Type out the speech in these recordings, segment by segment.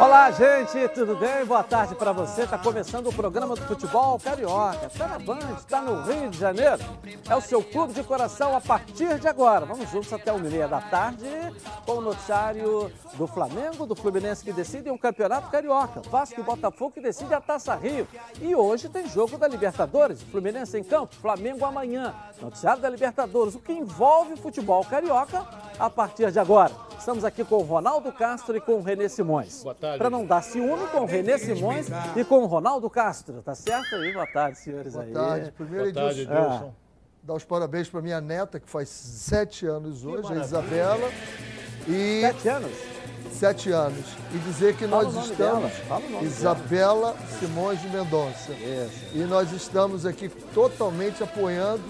Olá, gente, tudo bem? Boa tarde para você. Está começando o programa do futebol carioca. Está na Band, está no Rio de Janeiro. É o seu clube de coração a partir de agora. Vamos juntos até e meia da tarde com o noticiário do Flamengo, do Fluminense que decide um campeonato carioca. Vasco e Botafogo que decide a Taça Rio. E hoje tem jogo da Libertadores. Fluminense em campo, Flamengo amanhã. Noticiário da Libertadores, o que envolve o futebol carioca a partir de agora. Estamos aqui com o Ronaldo Castro e com o Renê Simões. Boa tarde. Para não dar ciúme com o Renê Simões e com o Ronaldo Castro, tá certo aí? Boa tarde, senhores Boa aí. tarde. Primeiro, Boa tarde, Edilson, Edilson. dar os parabéns para minha neta, que faz sete anos hoje, a. Isabela. E Sete anos? sete anos. E dizer que Fala nós o nome estamos. dela, fala o nome Isabela Simões de Mendonça. Isso. E nós estamos aqui totalmente apoiando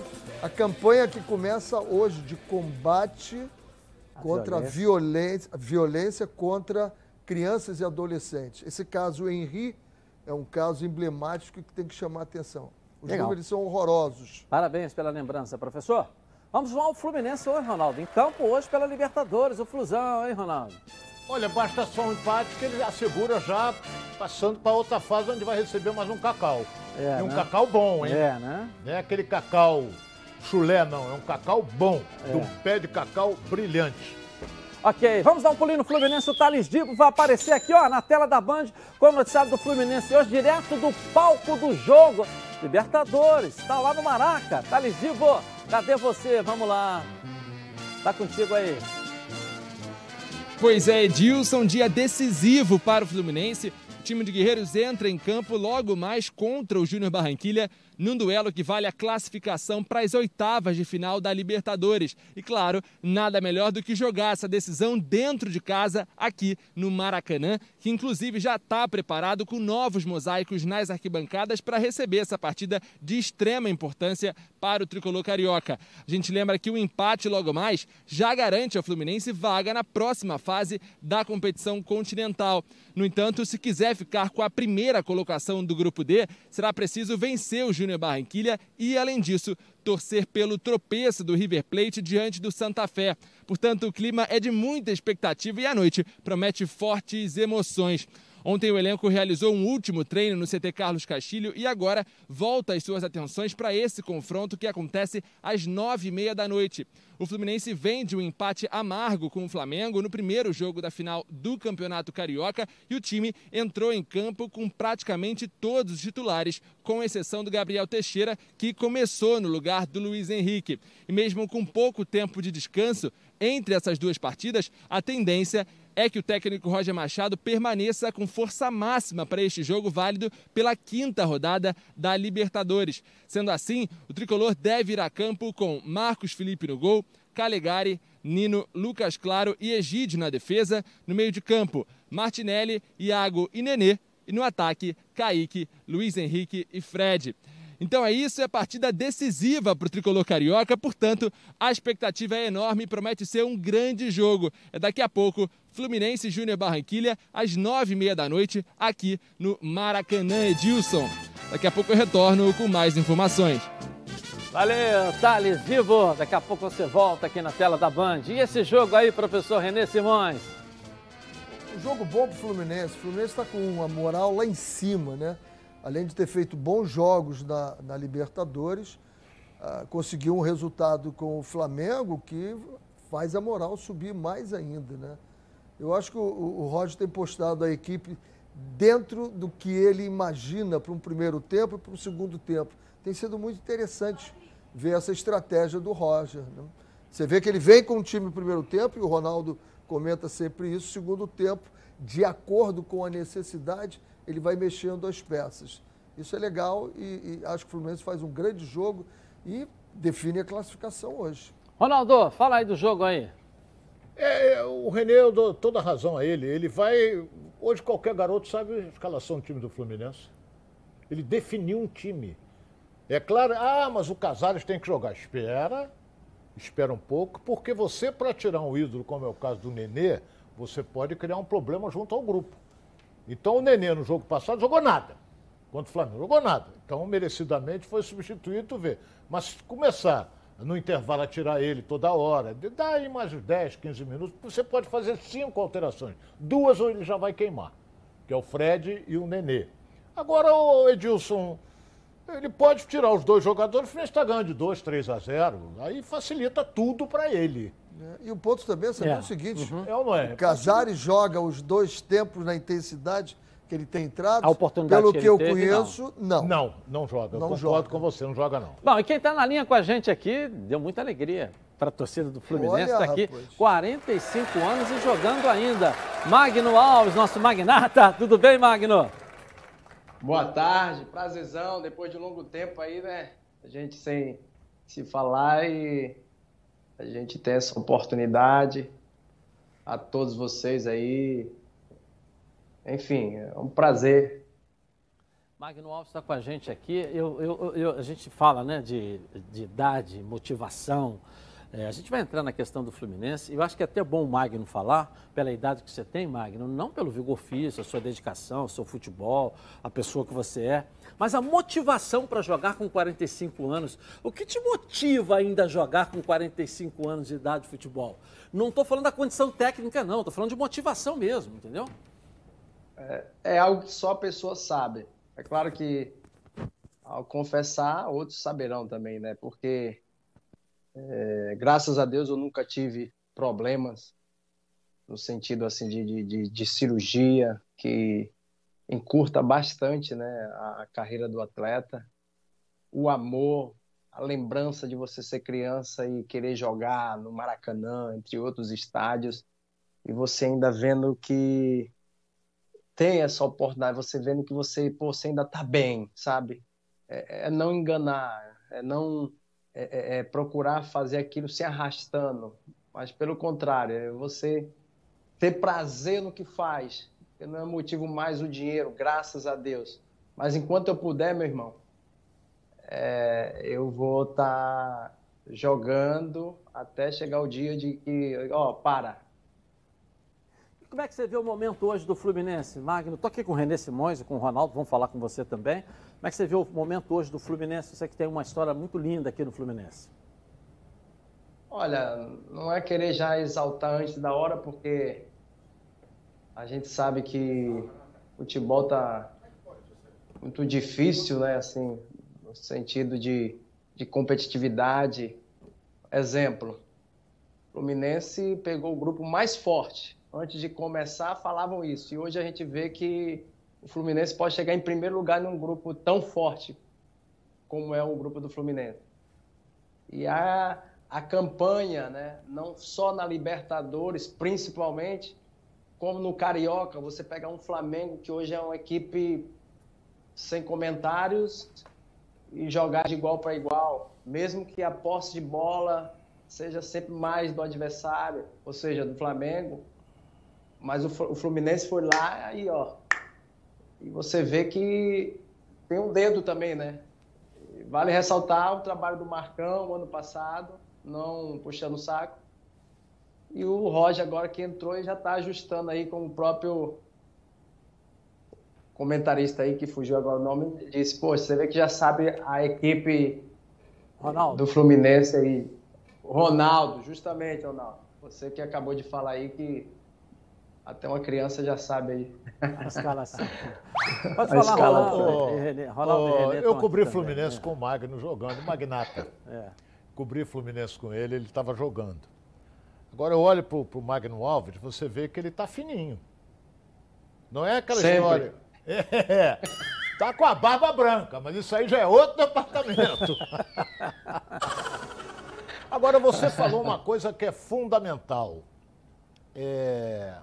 a campanha que começa hoje de combate contra a violência, violência contra crianças e adolescentes. Esse caso o Henri é um caso emblemático que tem que chamar a atenção. Os Legal. números são horrorosos. Parabéns pela lembrança, professor. Vamos ao Fluminense hoje, Ronaldo. Em campo hoje pela Libertadores, o Flusão, hein, Ronaldo? Olha, basta só um empate que ele assegura já passando para outra fase onde vai receber mais um cacau. É, e um né? cacau bom, hein? É, né? Não é aquele cacau chulé, não. É um cacau bom, É. de um pé de cacau brilhante. Ok, vamos dar um pulinho no Fluminense. O Thales Dibo vai aparecer aqui, ó, na tela da Band, com o noticiário do Fluminense hoje, direto do palco do jogo. Libertadores, tá lá no Maraca. Thales Dibo, cadê você? Vamos lá. Tá contigo aí. Pois é, Edilson, dia decisivo para o Fluminense. O time de Guerreiros entra em campo logo mais contra o Júnior Barranquilha, num duelo que vale a classificação para as oitavas de final da Libertadores. E claro, nada melhor do que jogar essa decisão dentro de casa, aqui no Maracanã, que inclusive já está preparado com novos mosaicos nas arquibancadas para receber essa partida de extrema importância para o tricolor carioca. A gente lembra que o empate logo mais já garante ao Fluminense vaga na próxima fase da competição continental. No entanto, se quiser ficar com a primeira colocação do grupo D, será preciso vencer o Júnior Barranquilha e, além disso, torcer pelo tropeço do River Plate diante do Santa Fé. Portanto, o clima é de muita expectativa e a noite promete fortes emoções. Ontem o elenco realizou um último treino no CT Carlos Castilho e agora volta as suas atenções para esse confronto que acontece às nove e meia da noite. O Fluminense vem de um empate amargo com o Flamengo no primeiro jogo da final do Campeonato Carioca e o time entrou em campo com praticamente todos os titulares, com exceção do Gabriel Teixeira, que começou no lugar do Luiz Henrique. E mesmo com pouco tempo de descanso entre essas duas partidas, a tendência é que o técnico Roger Machado permaneça com força máxima para este jogo válido pela quinta rodada da Libertadores. Sendo assim, o tricolor deve ir a campo com Marcos Felipe no gol, Calegari, Nino, Lucas Claro e Egídio na defesa. No meio de campo, Martinelli, Iago e Nenê. E no ataque, Kaique, Luiz Henrique e Fred. Então é isso, é partida decisiva para o tricolor carioca, portanto, a expectativa é enorme e promete ser um grande jogo. É daqui a pouco, Fluminense Júnior Barranquilha, às nove e meia da noite, aqui no Maracanã Edilson. Daqui a pouco eu retorno com mais informações. Valeu, Thales Vivo. Daqui a pouco você volta aqui na tela da Band. E esse jogo aí, professor Renê Simões? Um jogo bom pro Fluminense. O Fluminense está com uma moral lá em cima, né? Além de ter feito bons jogos na, na Libertadores, ah, conseguiu um resultado com o Flamengo que faz a moral subir mais ainda, né? Eu acho que o, o, o Roger tem postado a equipe dentro do que ele imagina para um primeiro tempo e para um segundo tempo. Tem sido muito interessante ver essa estratégia do Roger. né? Você vê que ele vem com o time no primeiro tempo, e o Ronaldo comenta sempre isso, segundo tempo, de acordo com a necessidade, ele vai mexendo as peças. Isso é legal e, e acho que o Fluminense faz um grande jogo e define a classificação hoje. Ronaldo, fala aí do jogo aí. É, é, o Renê, eu dou toda a razão a ele. Ele vai. Hoje qualquer garoto sabe a escalação do time do Fluminense. Ele definiu um time. É claro, ah, mas o Casares tem que jogar. Espera, espera um pouco, porque você, para tirar um ídolo, como é o caso do Nenê, você pode criar um problema junto ao grupo. Então o Nenê no jogo passado jogou nada. Contra o Flamengo, jogou nada. Então, merecidamente, foi substituído, tu vê. Mas começar no intervalo tirar ele toda hora. Dá aí mais uns 10, 15 minutos, você pode fazer cinco alterações. Duas ele já vai queimar, que é o Fred e o Nenê. Agora o Edilson, ele pode tirar os dois jogadores, o está ganhando de 2, 3 a 0. Aí facilita tudo para ele. É, e o ponto também é, é. o seguinte: uhum. é ou não é? O Casares joga os dois tempos na intensidade que ele tem entrado. A oportunidade pelo que, que eu teve, conheço, não. Não, não, não joga. Eu não concordo joga. com você, não joga não. Bom, e quem está na linha com a gente aqui deu muita alegria para a torcida do Fluminense. Está aqui, rapaz. 45 anos e jogando ainda. Magno Alves, nosso magnata. Tudo bem, Magno? Boa tarde, prazerzão. Depois de um longo tempo aí, né? A gente sem se falar e a gente ter essa oportunidade. A todos vocês aí, enfim, é um prazer. Magno Alves está com a gente aqui. Eu, eu, eu, a gente fala né, de, de idade, motivação. É, a gente vai entrar na questão do Fluminense. Eu acho que é até bom o Magno falar, pela idade que você tem, Magno, não pelo vigor físico, a sua dedicação, o seu futebol, a pessoa que você é, mas a motivação para jogar com 45 anos. O que te motiva ainda a jogar com 45 anos de idade de futebol? Não estou falando da condição técnica, não, estou falando de motivação mesmo, entendeu? é, é algo que só a pessoa sabe. É claro que ao confessar, outros saberão também, né? Porque é, graças a Deus eu nunca tive problemas no sentido assim de, de, de, cirurgia que encurta bastante, né, a, carreira do atleta. O amor, a lembrança de você ser criança e querer jogar no Maracanã, entre outros estádios, e você ainda vendo que tem essa oportunidade, você vendo que você, pô, você ainda está bem, sabe? É, é, não enganar, é não é, é, é, procurar fazer aquilo se arrastando, mas pelo contrário, é você ter prazer no que faz, que não é motivo mais o dinheiro, graças a Deus. Mas enquanto eu puder, meu irmão, é, eu vou estar tá jogando até chegar o dia de que, ó, para, como é que você vê o momento hoje do Fluminense? Magno, estou aqui com o René Simões e com o Ronaldo, vamos falar com você também. Como é que você vê o momento hoje do Fluminense? Você que tem uma história muito linda aqui no Fluminense. Olha, não é querer já exaltar antes da hora, porque a gente sabe que o futebol está muito difícil, né? Assim, no sentido de, de competitividade. Exemplo, Fluminense pegou o grupo mais forte antes de começar, falavam isso. E hoje a gente vê que o Fluminense pode chegar em primeiro lugar num grupo tão forte como é o grupo do Fluminense. E a, a campanha, né, não só na Libertadores, principalmente, como no Carioca, você pega um Flamengo que hoje é uma equipe sem comentários e jogar de igual para igual, mesmo que a posse de bola seja sempre mais do adversário, ou seja, do Flamengo, mas o Fluminense foi lá e ó. E você vê que tem um dedo também, né? Vale ressaltar o trabalho do Marcão ano passado, não puxando o saco. E o Roger agora que entrou e já está ajustando aí com o próprio comentarista aí que fugiu agora o nome, disse, pô, você vê que já sabe a equipe Ronaldo. do Fluminense aí. Ronaldo, justamente, Ronaldo. Você que acabou de falar aí que até uma criança já sabe aí. A escalação. Pode falar, Ronaldo. Oh, Ronaldo oh, eu cobri Fluminense também, com o Magno jogando, Magnata. É. Cobri Fluminense com ele, ele estava jogando. Agora eu olho para o Magno Alves, você vê que ele está fininho. Não é aquela Sempre. história. É, tá com a barba branca, mas isso aí já é outro departamento. Agora você falou uma coisa que é fundamental. É,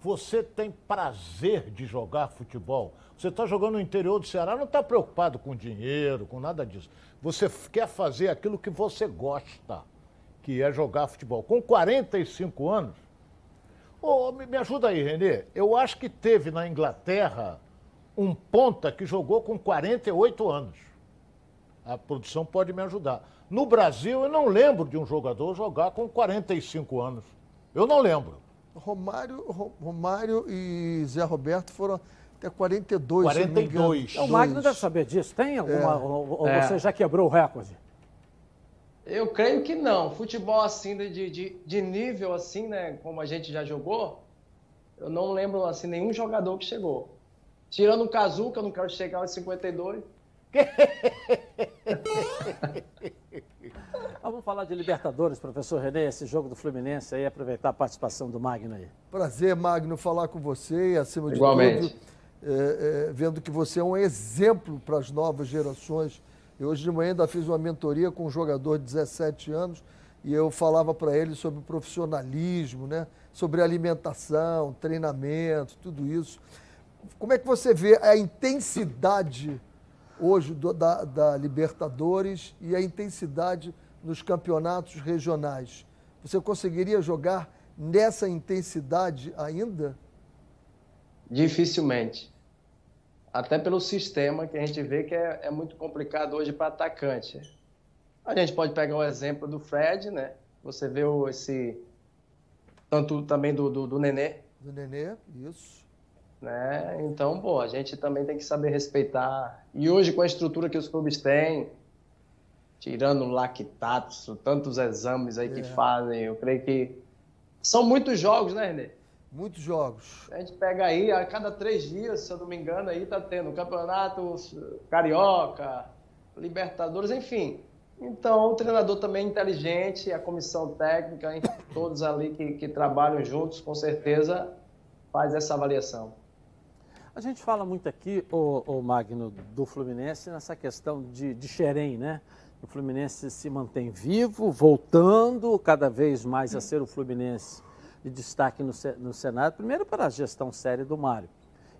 você tem prazer de jogar futebol. Você está jogando no interior do Ceará, não está preocupado com dinheiro, com nada disso. Você quer fazer aquilo que você gosta, que é jogar futebol. Com 45 anos, oh, me ajuda aí, Renê. Eu acho que teve na Inglaterra um ponta que jogou com 48 anos. A produção pode me ajudar. No Brasil, eu não lembro de um jogador jogar com 45 anos. Eu não lembro. Romário, Romário e Zé Roberto foram até 42. 42. o Magno deve saber disso. Tem alguma? É. Ou, ou é. você já quebrou o recorde? Eu creio que não. Futebol assim, de, de, de nível assim, né? Como a gente já jogou, eu não lembro assim nenhum jogador que chegou. Tirando o Kazuca, eu não quero chegar aos 52. Vamos falar de Libertadores, professor Renê, esse jogo do Fluminense aí, aproveitar a participação do Magno aí. Prazer, Magno, falar com você e, acima de Igualmente. tudo, é, é, vendo que você é um exemplo para as novas gerações. Hoje de manhã ainda fiz uma mentoria com um jogador de 17 anos e eu falava para ele sobre profissionalismo, né? sobre alimentação, treinamento, tudo isso. Como é que você vê a intensidade hoje do, da, da Libertadores e a intensidade nos campeonatos regionais? Você conseguiria jogar nessa intensidade ainda? Dificilmente. Até pelo sistema que a gente vê que é, é muito complicado hoje para atacante. A gente pode pegar o exemplo do Fred, né? Você vê o, esse. Tanto também do, do, do Nenê. Do Nenê, isso. Né? Então, pô, a gente também tem que saber respeitar. E hoje, com a estrutura que os clubes têm, tirando lactatos, tantos exames aí que É. fazem, eu creio que. São muitos jogos, né, Renê? Muitos jogos. A gente pega aí, a cada três dias, se eu não me engano, aí tá tendo campeonato carioca, Libertadores, enfim. Então, o treinador também é inteligente, a comissão técnica, todos ali que, que trabalham juntos, com certeza, faz essa avaliação. A gente fala muito aqui, o, o Magno, do Fluminense, nessa questão de, de Xerém, né? O Fluminense se mantém vivo, voltando cada vez mais a ser o Fluminense de destaque no, no Senado. Primeiro, para a gestão séria do Mário.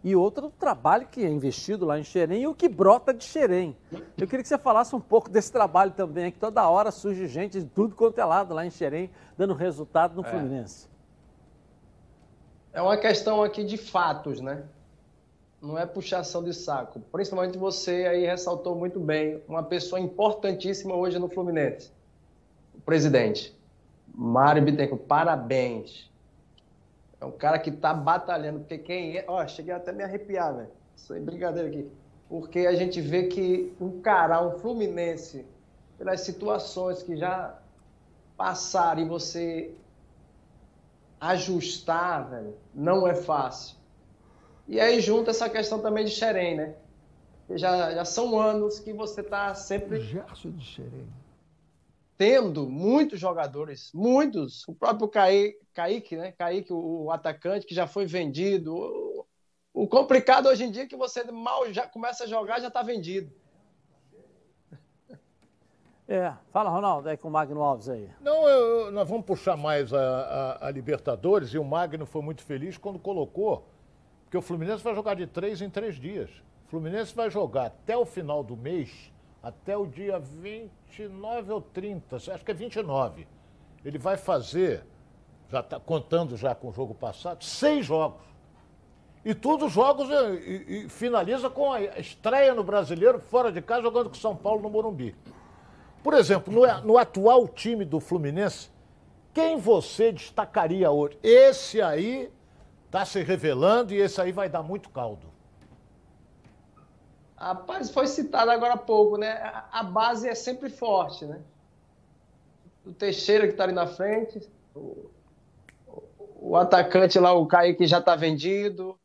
E outro, o trabalho que é investido lá em Xerém e o que brota de Xerém. Eu queria que você falasse um pouco desse trabalho também, que toda hora surge gente de tudo quanto é lado lá em Xerém, dando resultado no Fluminense. É uma questão aqui de fatos, né? Não é puxação de saco. Principalmente você aí ressaltou muito bem uma pessoa importantíssima hoje no Fluminense. O presidente. Mário Bittencourt, parabéns. É um cara que tá batalhando, porque quem é... Ó, cheguei até a me arrepiar, velho. Sem brincadeira aqui. Porque a gente vê que encarar um Fluminense pelas situações que já passaram e você ajustar, velho, não é fácil. E aí junta essa questão também de Xerém, né? Já, já são anos que você está sempre Gerson de Xerém. tendo muitos jogadores, muitos. O próprio Caí- Kaique, né? Kaique, o, o atacante, que já foi vendido. O, o complicado hoje em dia é que você mal já começa a jogar, já está vendido. É, fala, Ronaldo, aí com o Magno Alves aí. Não, eu- nós vamos puxar mais a, a- a Libertadores e o Magno foi muito feliz quando colocou, porque o Fluminense vai jogar de três em três dias. O Fluminense vai jogar até o final do mês, até o dia 29 ou 30, acho que é 29. Ele vai fazer, já está contando já com o jogo passado, seis jogos. E todos os jogos e, e- e finaliza com a estreia no Brasileiro, fora de casa, jogando com São Paulo no Morumbi. Por exemplo, no, no atual time do Fluminense, quem você destacaria hoje? Esse aí está se revelando e esse aí vai dar muito caldo. Rapaz, foi citado agora há pouco, né? A- A base é sempre forte, né? O Teixeira que está ali na frente, o, o- atacante lá, o Kaique já está vendido.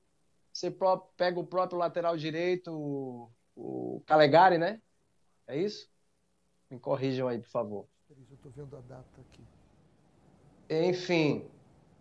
Você pega o próprio lateral direito, o, o Calegari, né? É isso? Me corrijam aí, por favor. Eu estou vendo a data aqui. Enfim,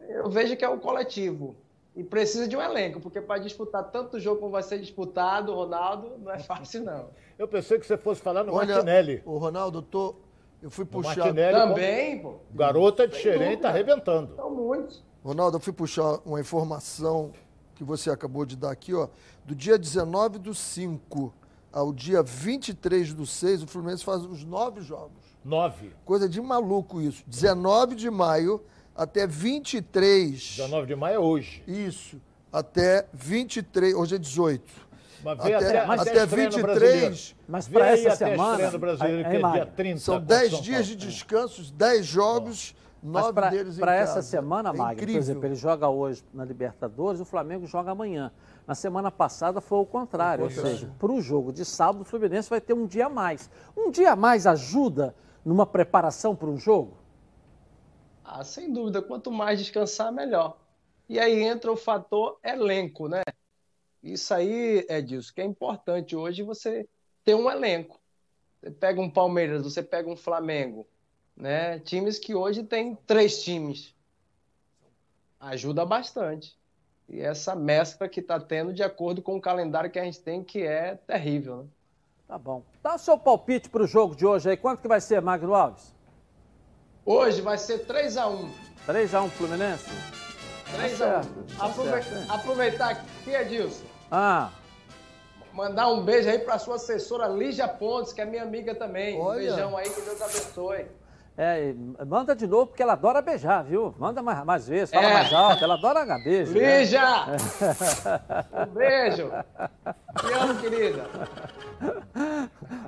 eu vejo que é um coletivo. E precisa de um elenco, porque para disputar tanto jogo como vai ser disputado, Ronaldo, não é fácil, não. Eu pensei que você fosse falar no Olha, Martinelli. o Ronaldo, eu, tô, eu fui O puxar. Martinelli, Também, pô. o garoto é de Xerém, está arrebentando. São muitos. Ronaldo, eu fui puxar uma informação que você acabou de dar aqui, ó. Do dia 19 do 5 ao dia 23 do 6, o Fluminense faz os nove jogos. Nove. Coisa de maluco isso. 19 de maio até 23. 19 de maio é hoje. Isso. Até 23. Hoje é 18. Mas vem Até, até, até, até a estreia no Brasileiro. 23. Mas para essa semana. Brasileiro, aí- aí, é dia Mário, 30. São contra 10 São dias Paulo. de descansos, 10 jogos, Mas 9 deles para casa. essa semana, é Magno, por exemplo, ele joga hoje na Libertadores, o Flamengo joga amanhã. Na semana passada foi o contrário, ou seja, para o jogo de sábado, o Fluminense vai ter um dia a mais. Um dia a mais ajuda numa preparação para um jogo? Ah, sem dúvida. Quanto mais descansar, melhor. E aí entra o fator elenco, né? Isso aí, Edilson, que é importante hoje você ter um elenco. Você pega um Palmeiras, você pega um Flamengo, né? Times que hoje tem três times. Ajuda bastante. E essa mescla que está tendo de acordo com o calendário que a gente tem, que é terrível, né? Tá bom. Dá o seu palpite para o jogo de hoje aí. Quanto que vai ser, Magno Alves? Hoje vai ser 3x1. 3x1 Fluminense? 3x1. Tá Aproveitar, aproveitar aqui, Edilson. Ah. Mandar um beijo aí para sua assessora Lígia Pontes, que é minha amiga também. Olha. Um beijão aí, que Deus abençoe. É, manda de novo, porque ela adora beijar, viu? Manda mais, mais vezes, fala é. mais alto, ela adora beijo. Lígia! Né? um beijo! Te amo, querida.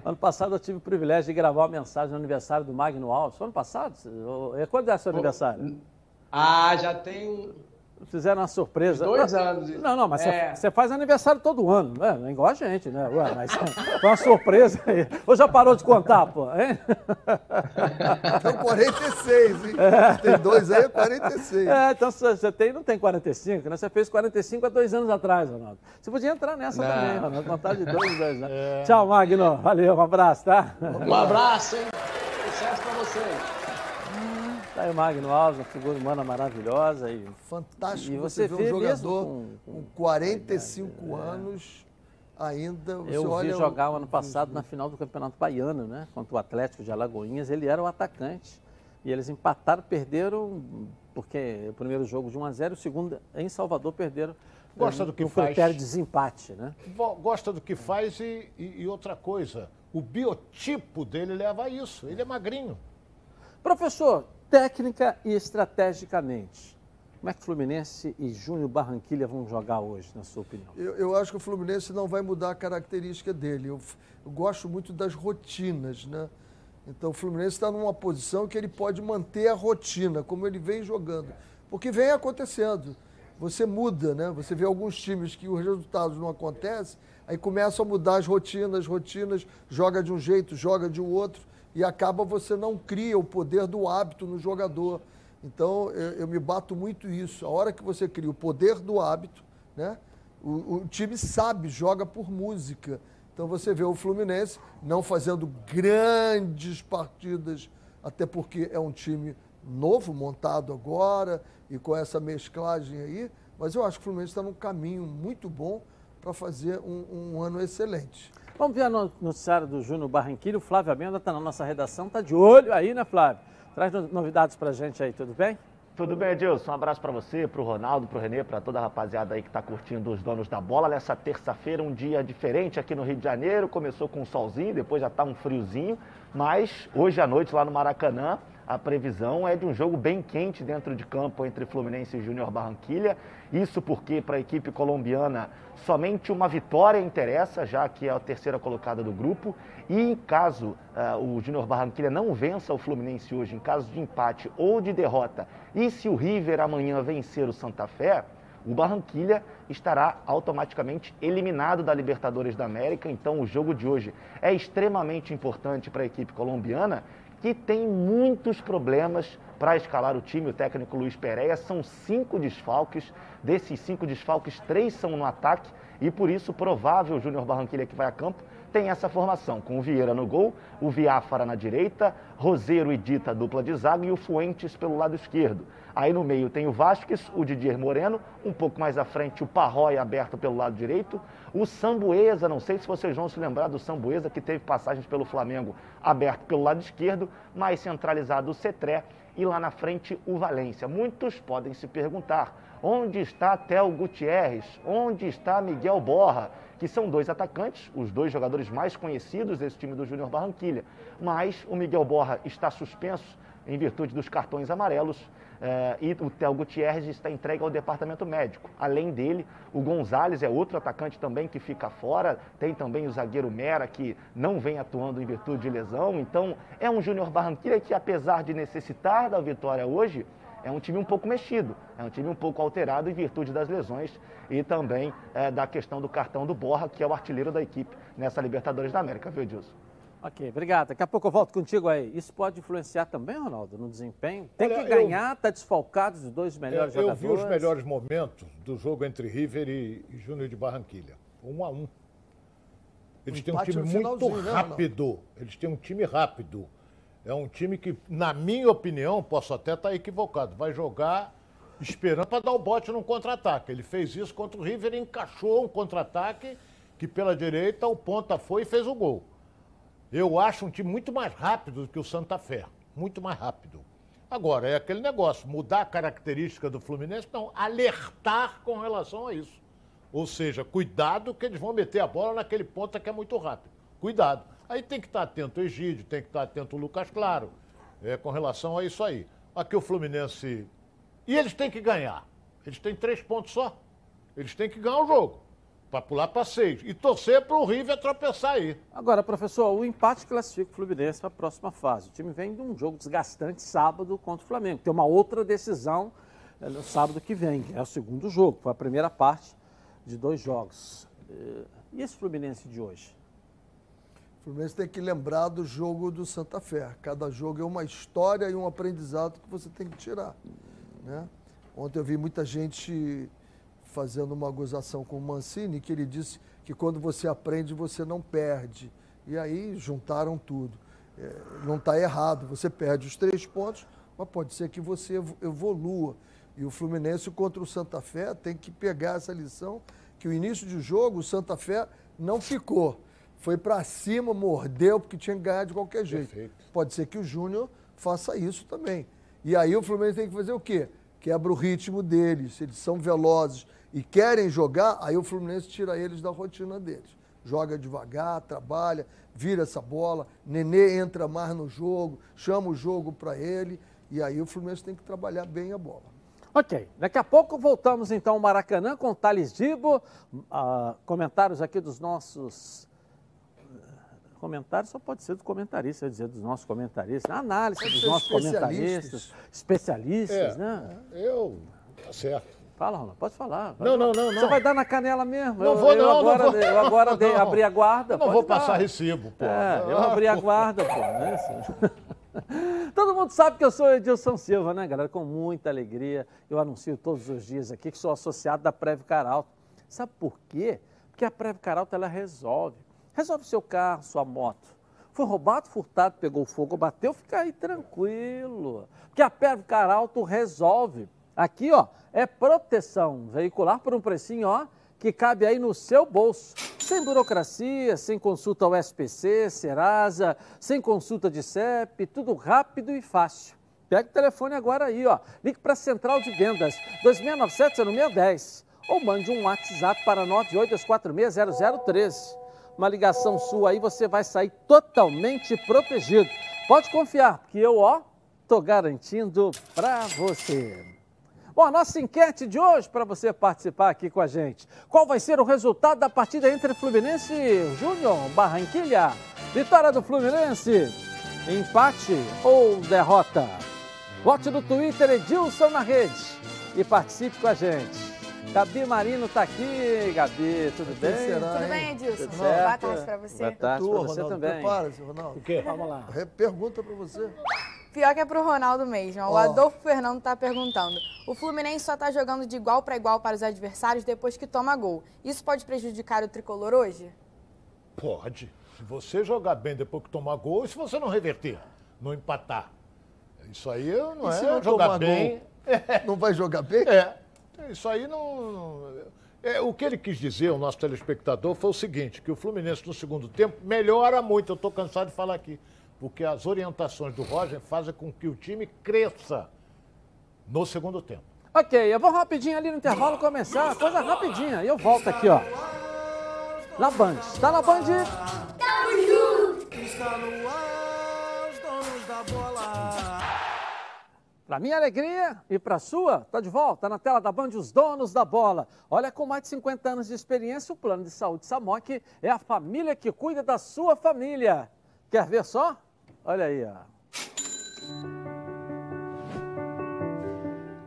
Ano passado eu tive o privilégio de gravar uma mensagem no aniversário do Magno Alves. Foi ano passado? Quando é seu aniversário? Ah, já tem Fizeram uma surpresa. Dois anos. Não, não, mas é. você faz aniversário todo ano, né? É igual a gente, né? Ué, mas foi uma surpresa aí. Ou já parou de contar, pô? Hein? Então 46, hein? É. Tem dois aí, 46. É, então você tem, não tem 45, né? Você fez 45 há dois anos atrás, Ronaldo. Você podia entrar nessa não. também, Ronaldo. Contar de dois em dois anos. É. Tchau, Magno. Valeu, um abraço, tá? Um abraço, hein? Sucesso pra vocês. Tá aí o Magno Alves, uma figura humana maravilhosa. E, Fantástico e você, você vê um jogador com, com 45 é, anos ainda. Eu vi jogar o ano passado na final do Campeonato Baiano, né? Contra o Atlético de Alagoinhas. Ele era o atacante. E eles empataram, perderam, porque o primeiro jogo de 1 a 0 o segundo em Salvador perderam. Gosta do que um faz. critério de desempate, né? Gosta do que faz e, e, e outra coisa. O biotipo dele leva a isso. Ele é magrinho. Professor, técnica e estrategicamente. Como é que Fluminense e Júnior Barranquilha vão jogar hoje, na sua opinião? Eu, eu, acho que o Fluminense não vai mudar a característica dele. Eu, eu gosto muito das rotinas, né? Então o Fluminense está numa posição que ele pode manter a rotina, como ele vem jogando. Porque vem acontecendo. Você muda, né? Você vê alguns times que os resultados não acontecem, aí começam a mudar as rotinas, rotinas, joga de um jeito, joga de um outro e acaba você não cria o poder do hábito no jogador. Então eu, eu me bato muito isso. A hora que você cria o poder do hábito, né? O, o, time sabe, joga por música. Então você vê o Fluminense não fazendo grandes partidas, até porque é um time novo, montado agora e com essa mesclagem aí. Mas eu acho que o Fluminense está num caminho muito bom para fazer um, um ano excelente. Vamos ver a noticiário do Júnior Barranquilho. Flávio Amenda está na nossa redação, está de olho aí, né, Flávio? Traz novidades para gente aí, tudo bem? Tudo bem, Edilson? Um abraço para você, para o Ronaldo, para o Renê, para toda a rapaziada aí que está curtindo os donos da bola. Nessa terça-feira, um dia diferente aqui no Rio de Janeiro. Começou com um solzinho, depois já está um friozinho. Mas hoje à noite, lá no Maracanã, a previsão é de um jogo bem quente dentro de campo entre Fluminense e Júnior Barranquilha. Isso porque para a equipe colombiana somente uma vitória interessa, já que é a terceira colocada do grupo. E caso uh, o Júnior Barranquilha não vença o Fluminense hoje, em caso de empate ou de derrota, e se o River amanhã vencer o Santa Fé, o Barranquilha estará automaticamente eliminado da Libertadores da América. Então, o jogo de hoje é extremamente importante para a equipe colombiana que tem muitos problemas para escalar o time. O técnico Luiz Pereira são cinco desfalques. Desses cinco desfalques, três são no ataque e por isso provável o Júnior Barranquilha que vai a campo tem essa formação, com o Vieira no gol, o Viáfara na direita, Roseiro e Dita dupla de zaga e o Fuentes pelo lado esquerdo. Aí no meio tem o Vasques, o Didier Moreno, um pouco mais à frente o Parrói aberto pelo lado direito, o Sambuesa, não sei se vocês vão se lembrar do Sambuesa, que teve passagens pelo Flamengo aberto pelo lado esquerdo, mais centralizado o Cetré e lá na frente o Valência. Muitos podem se perguntar, onde está Theo Gutierrez? Onde está Miguel Borra? Que são dois atacantes, os dois jogadores mais conhecidos desse time do Júnior Barranquilha. Mas o Miguel Borra está suspenso em virtude dos cartões amarelos e o Theo Gutierrez está entregue ao departamento médico. Além dele, o Gonzalez é outro atacante também que fica fora. Tem também o zagueiro Mera, que não vem atuando em virtude de lesão. Então, é um Júnior Barranquilla que, apesar de necessitar da vitória hoje, é um time um pouco mexido, é um time um pouco alterado em virtude das lesões e também é, da questão do cartão do Borra, que é o artilheiro da equipe nessa Libertadores da América, viu, Edilson? Ok, obrigado. Daqui a pouco eu volto contigo aí. Isso pode influenciar também, Ronaldo, no desempenho? Tem Olha, que ganhar, está desfalcado dos dois melhores eu jogadores. vi os melhores momentos do jogo entre River e, e Júnior de Barranquilha. Um a um. Eles O têm um time muito né, rápido. Eles têm um time rápido. É um time que, na minha opinião, posso até estar equivocado, vai jogar esperando para dar o bote num contra-ataque. Ele fez isso contra o River, encaixou um contra-ataque que pela direita o ponta foi e fez o gol. Eu acho um time muito mais rápido do que o Santa Fé. Muito mais rápido. Agora, é aquele negócio, mudar a característica do Fluminense, não, alertar com relação a isso. Ou seja, cuidado que eles vão meter a bola naquele ponta que é muito rápido. Cuidado. Aí tem que estar atento o Egídio, tem que estar atento o Lucas Claro, é, com relação a isso aí. Aqui o Fluminense. E eles têm que ganhar. Eles têm três pontos só. Eles têm que ganhar o jogo. Para pular para seis. E torcer para o River tropeçar aí. Agora, professor, o empate classifica o Fluminense para a próxima fase. O time vem de um jogo desgastante sábado contra o Flamengo. Tem uma outra decisão eh, no sábado que vem, que é o segundo jogo. Foi a primeira parte de dois jogos. Eh, E esse Fluminense de hoje? O Fluminense tem que lembrar do jogo do Santa Fé. Cada jogo é uma história e um aprendizado que você tem que tirar. Né? Ontem eu vi muita gente fazendo uma gozação com o Mancini, que ele disse que quando você aprende, você não perde. E aí juntaram tudo. É, não está errado, você perde os três pontos, mas pode ser que você evo- evolua. E o Fluminense contra o Santa Fé tem que pegar essa lição que o início de jogo, o Santa Fé não ficou. Foi para cima, mordeu, porque tinha que ganhar de qualquer jeito. Perfeito. Pode ser que o Júnior faça isso também. E aí o Fluminense tem que fazer o quê? Quebra o ritmo deles. Se eles são velozes e querem jogar, aí o Fluminense tira eles da rotina deles. Joga devagar, trabalha, vira essa bola. Nenê entra mais no jogo, chama o jogo para ele. E aí o Fluminense tem que trabalhar bem a bola. Ok, daqui a pouco voltamos então ao Maracanã com o Thales Dibo. Ah, comentários aqui dos nossos. Comentários só pode ser do comentarista, eu ia dizer dos nossos comentaristas. Análise Pode dos nossos comentaristas, especialistas, É, né? eu. Tá certo. Fala, Ronaldo, pode falar. Não, não, não, Você não. vai dar na canela mesmo? Não eu, vou, eu não, não agora, vou. dei- Eu agora dei, Não. abri a guarda. Eu não vou dar. passar recibo, pô. É, eu Ah, abri a pô. guarda, pô. não é isso? Todo mundo sabe que eu sou Edilson Silva, né, galera? Com muita alegria. Eu anuncio todos os dias aqui que sou associado da Preve Caralto. Sabe por quê? Porque a Preve Caralto, ela resolve. Resolve seu carro, sua moto. Foi roubado, furtado, pegou fogo, bateu, fica aí tranquilo. Porque a Preve Caralto resolve. Aqui, ó, é proteção veicular por um precinho, ó, que cabe aí no seu bolso. Sem burocracia, sem consulta ao SPC, Serasa, sem consulta de CEP, tudo rápido e fácil. Pega o telefone agora aí, ó. Ligue para a Central de Vendas 2697-0610 ou mande um WhatsApp para 982460013. Uma ligação sua aí, você vai sair totalmente protegido. Pode confiar, porque eu, ó, tô garantindo para você. Bom, a nossa enquete de hoje para você participar aqui com a gente. Qual vai ser o resultado da partida entre Fluminense e Júnior Barranquilha? Vitória do Fluminense, empate ou derrota? Vote no Twitter Edilson na rede e participe com a gente. Gabi Marino está aqui. Gabi, tudo bem? será? Tudo hein? bem, Edilson? Tudo Boa tarde pra você. Boa tarde para você Ronaldo, também. Prepara-se, Ronaldo. O quê? Vamos lá. Pergunta para você. Pior que é pro Ronaldo mesmo. O Ó. Adolfo Fernando tá perguntando. O Fluminense só tá jogando de igual para igual para os adversários depois que toma gol. Isso pode prejudicar o tricolor hoje? Pode. Se você jogar bem depois que tomar gol, e se você não reverter, não empatar. Isso aí não E é se não jogar bem. Não vai jogar bem? É. Isso aí não. É, o que ele quis dizer, o nosso telespectador, foi o seguinte: que o Fluminense no segundo tempo melhora muito. Eu estou cansado de falar aqui. Porque as orientações do Roger fazem com que o time cresça no segundo tempo. Ok, eu vou rapidinho ali no intervalo começar, coisa rapidinha. E eu volto aqui, ó. Na Band. Tá na Band? Pra minha alegria e pra sua, tá de volta na tela da Band os donos da bola. Olha, com mais de 50 anos de experiência, o plano de saúde Samok é a família que cuida da sua família. Quer ver só? Olha aí, ó.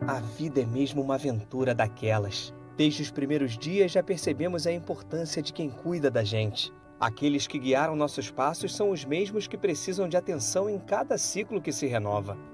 A vida é mesmo uma aventura daquelas. Desde os primeiros dias já percebemos a importância de quem cuida da gente. Aqueles que guiaram nossos passos são os mesmos que precisam de atenção em cada ciclo que se renova.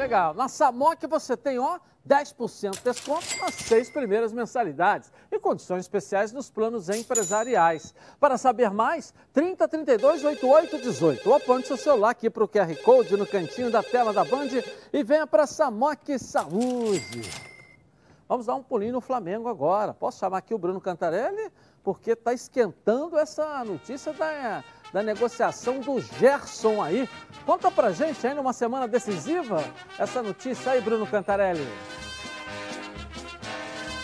Legal. Na Samok você tem, ó, 10% de desconto nas seis primeiras mensalidades e condições especiais nos planos empresariais. Para saber mais, 30 32 88 18 ou aponte seu celular aqui para o QR Code no cantinho da tela da Band e venha para Samok Saúde. Vamos dar um pulinho no Flamengo agora. Posso chamar aqui o Bruno Cantarelli? Porque está esquentando essa notícia da da negociação do Gerson aí. Conta pra gente aí numa semana decisiva essa notícia aí, Bruno Cantarelli.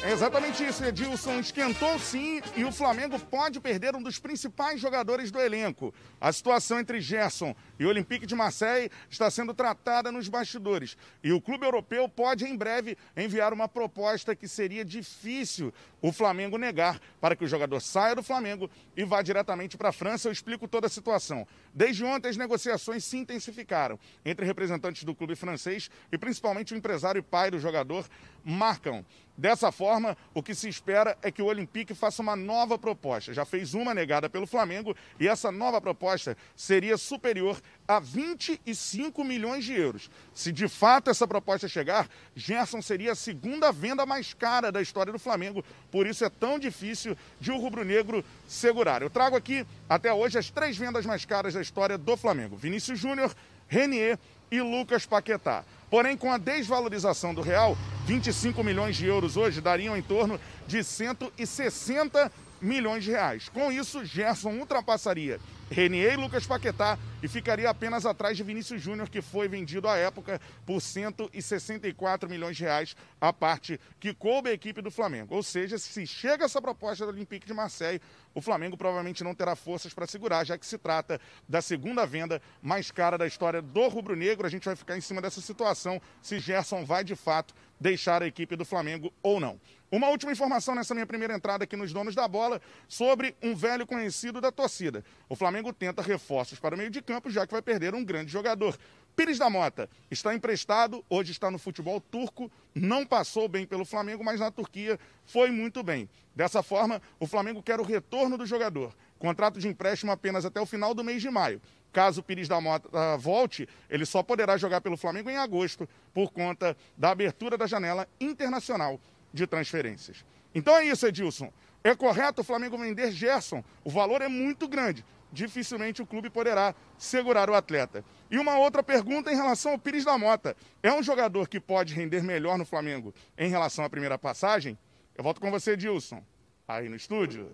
É exatamente isso, Edilson. Esquentou sim e o Flamengo pode perder um dos principais jogadores do elenco. A situação entre Gerson e o Olympique de Marseille está sendo tratada nos bastidores. E o clube europeu pode em breve enviar uma proposta que seria difícil o Flamengo negar para que o jogador saia do Flamengo e vá diretamente para a França. Eu explico toda a situação. Desde ontem, as negociações se intensificaram entre representantes do clube francês e principalmente o empresário e pai do jogador, Marcão. Dessa forma, o que se espera é que o Olympique faça uma nova proposta. Já fez uma negada pelo Flamengo e essa nova proposta seria superior a 25 milhões de euros. Se de fato essa proposta chegar, Gerson seria a segunda venda mais cara da história do Flamengo. Por isso é tão difícil de o rubro-negro segurar. Eu trago aqui até hoje as três vendas mais caras da história do Flamengo: Vinícius Júnior, Renier e Lucas Paquetá. Porém, com a desvalorização do real, 25 milhões de euros hoje dariam em torno de 160 milhões de reais. Com isso, Gerson ultrapassaria Renier e Lucas Paquetá e ficaria apenas atrás de Vinícius Júnior, que foi vendido à época por 164 milhões de reais, a parte que coube a equipe do Flamengo. Ou seja, se chega essa proposta do Olympique de Marseille, o Flamengo provavelmente não terá forças para segurar, já que se trata da segunda venda mais cara da história do rubro-negro. A gente vai ficar em cima dessa situação se Gerson vai de fato deixar a equipe do Flamengo ou não. Uma última informação nessa minha primeira entrada aqui nos donos da bola sobre um velho conhecido da torcida. O Flamengo tenta reforços para o meio de campo, já que vai perder um grande jogador. Pires da Mota está emprestado, hoje está no futebol turco, não passou bem pelo Flamengo, mas na Turquia foi muito bem. Dessa forma, o Flamengo quer o retorno do jogador. Contrato de empréstimo apenas até o final do mês de maio. Caso o Pires da Mota uh, volte, ele só poderá jogar pelo Flamengo em agosto, por conta da abertura da janela internacional de transferências. Então é isso, Edilson. É correto o Flamengo vender Gerson. O valor é muito grande. Dificilmente o clube poderá segurar o atleta. E uma outra pergunta em relação ao Pires da Mota. É um jogador que pode render melhor no Flamengo em relação à primeira passagem? Eu volto com você, Edilson. Aí no estúdio.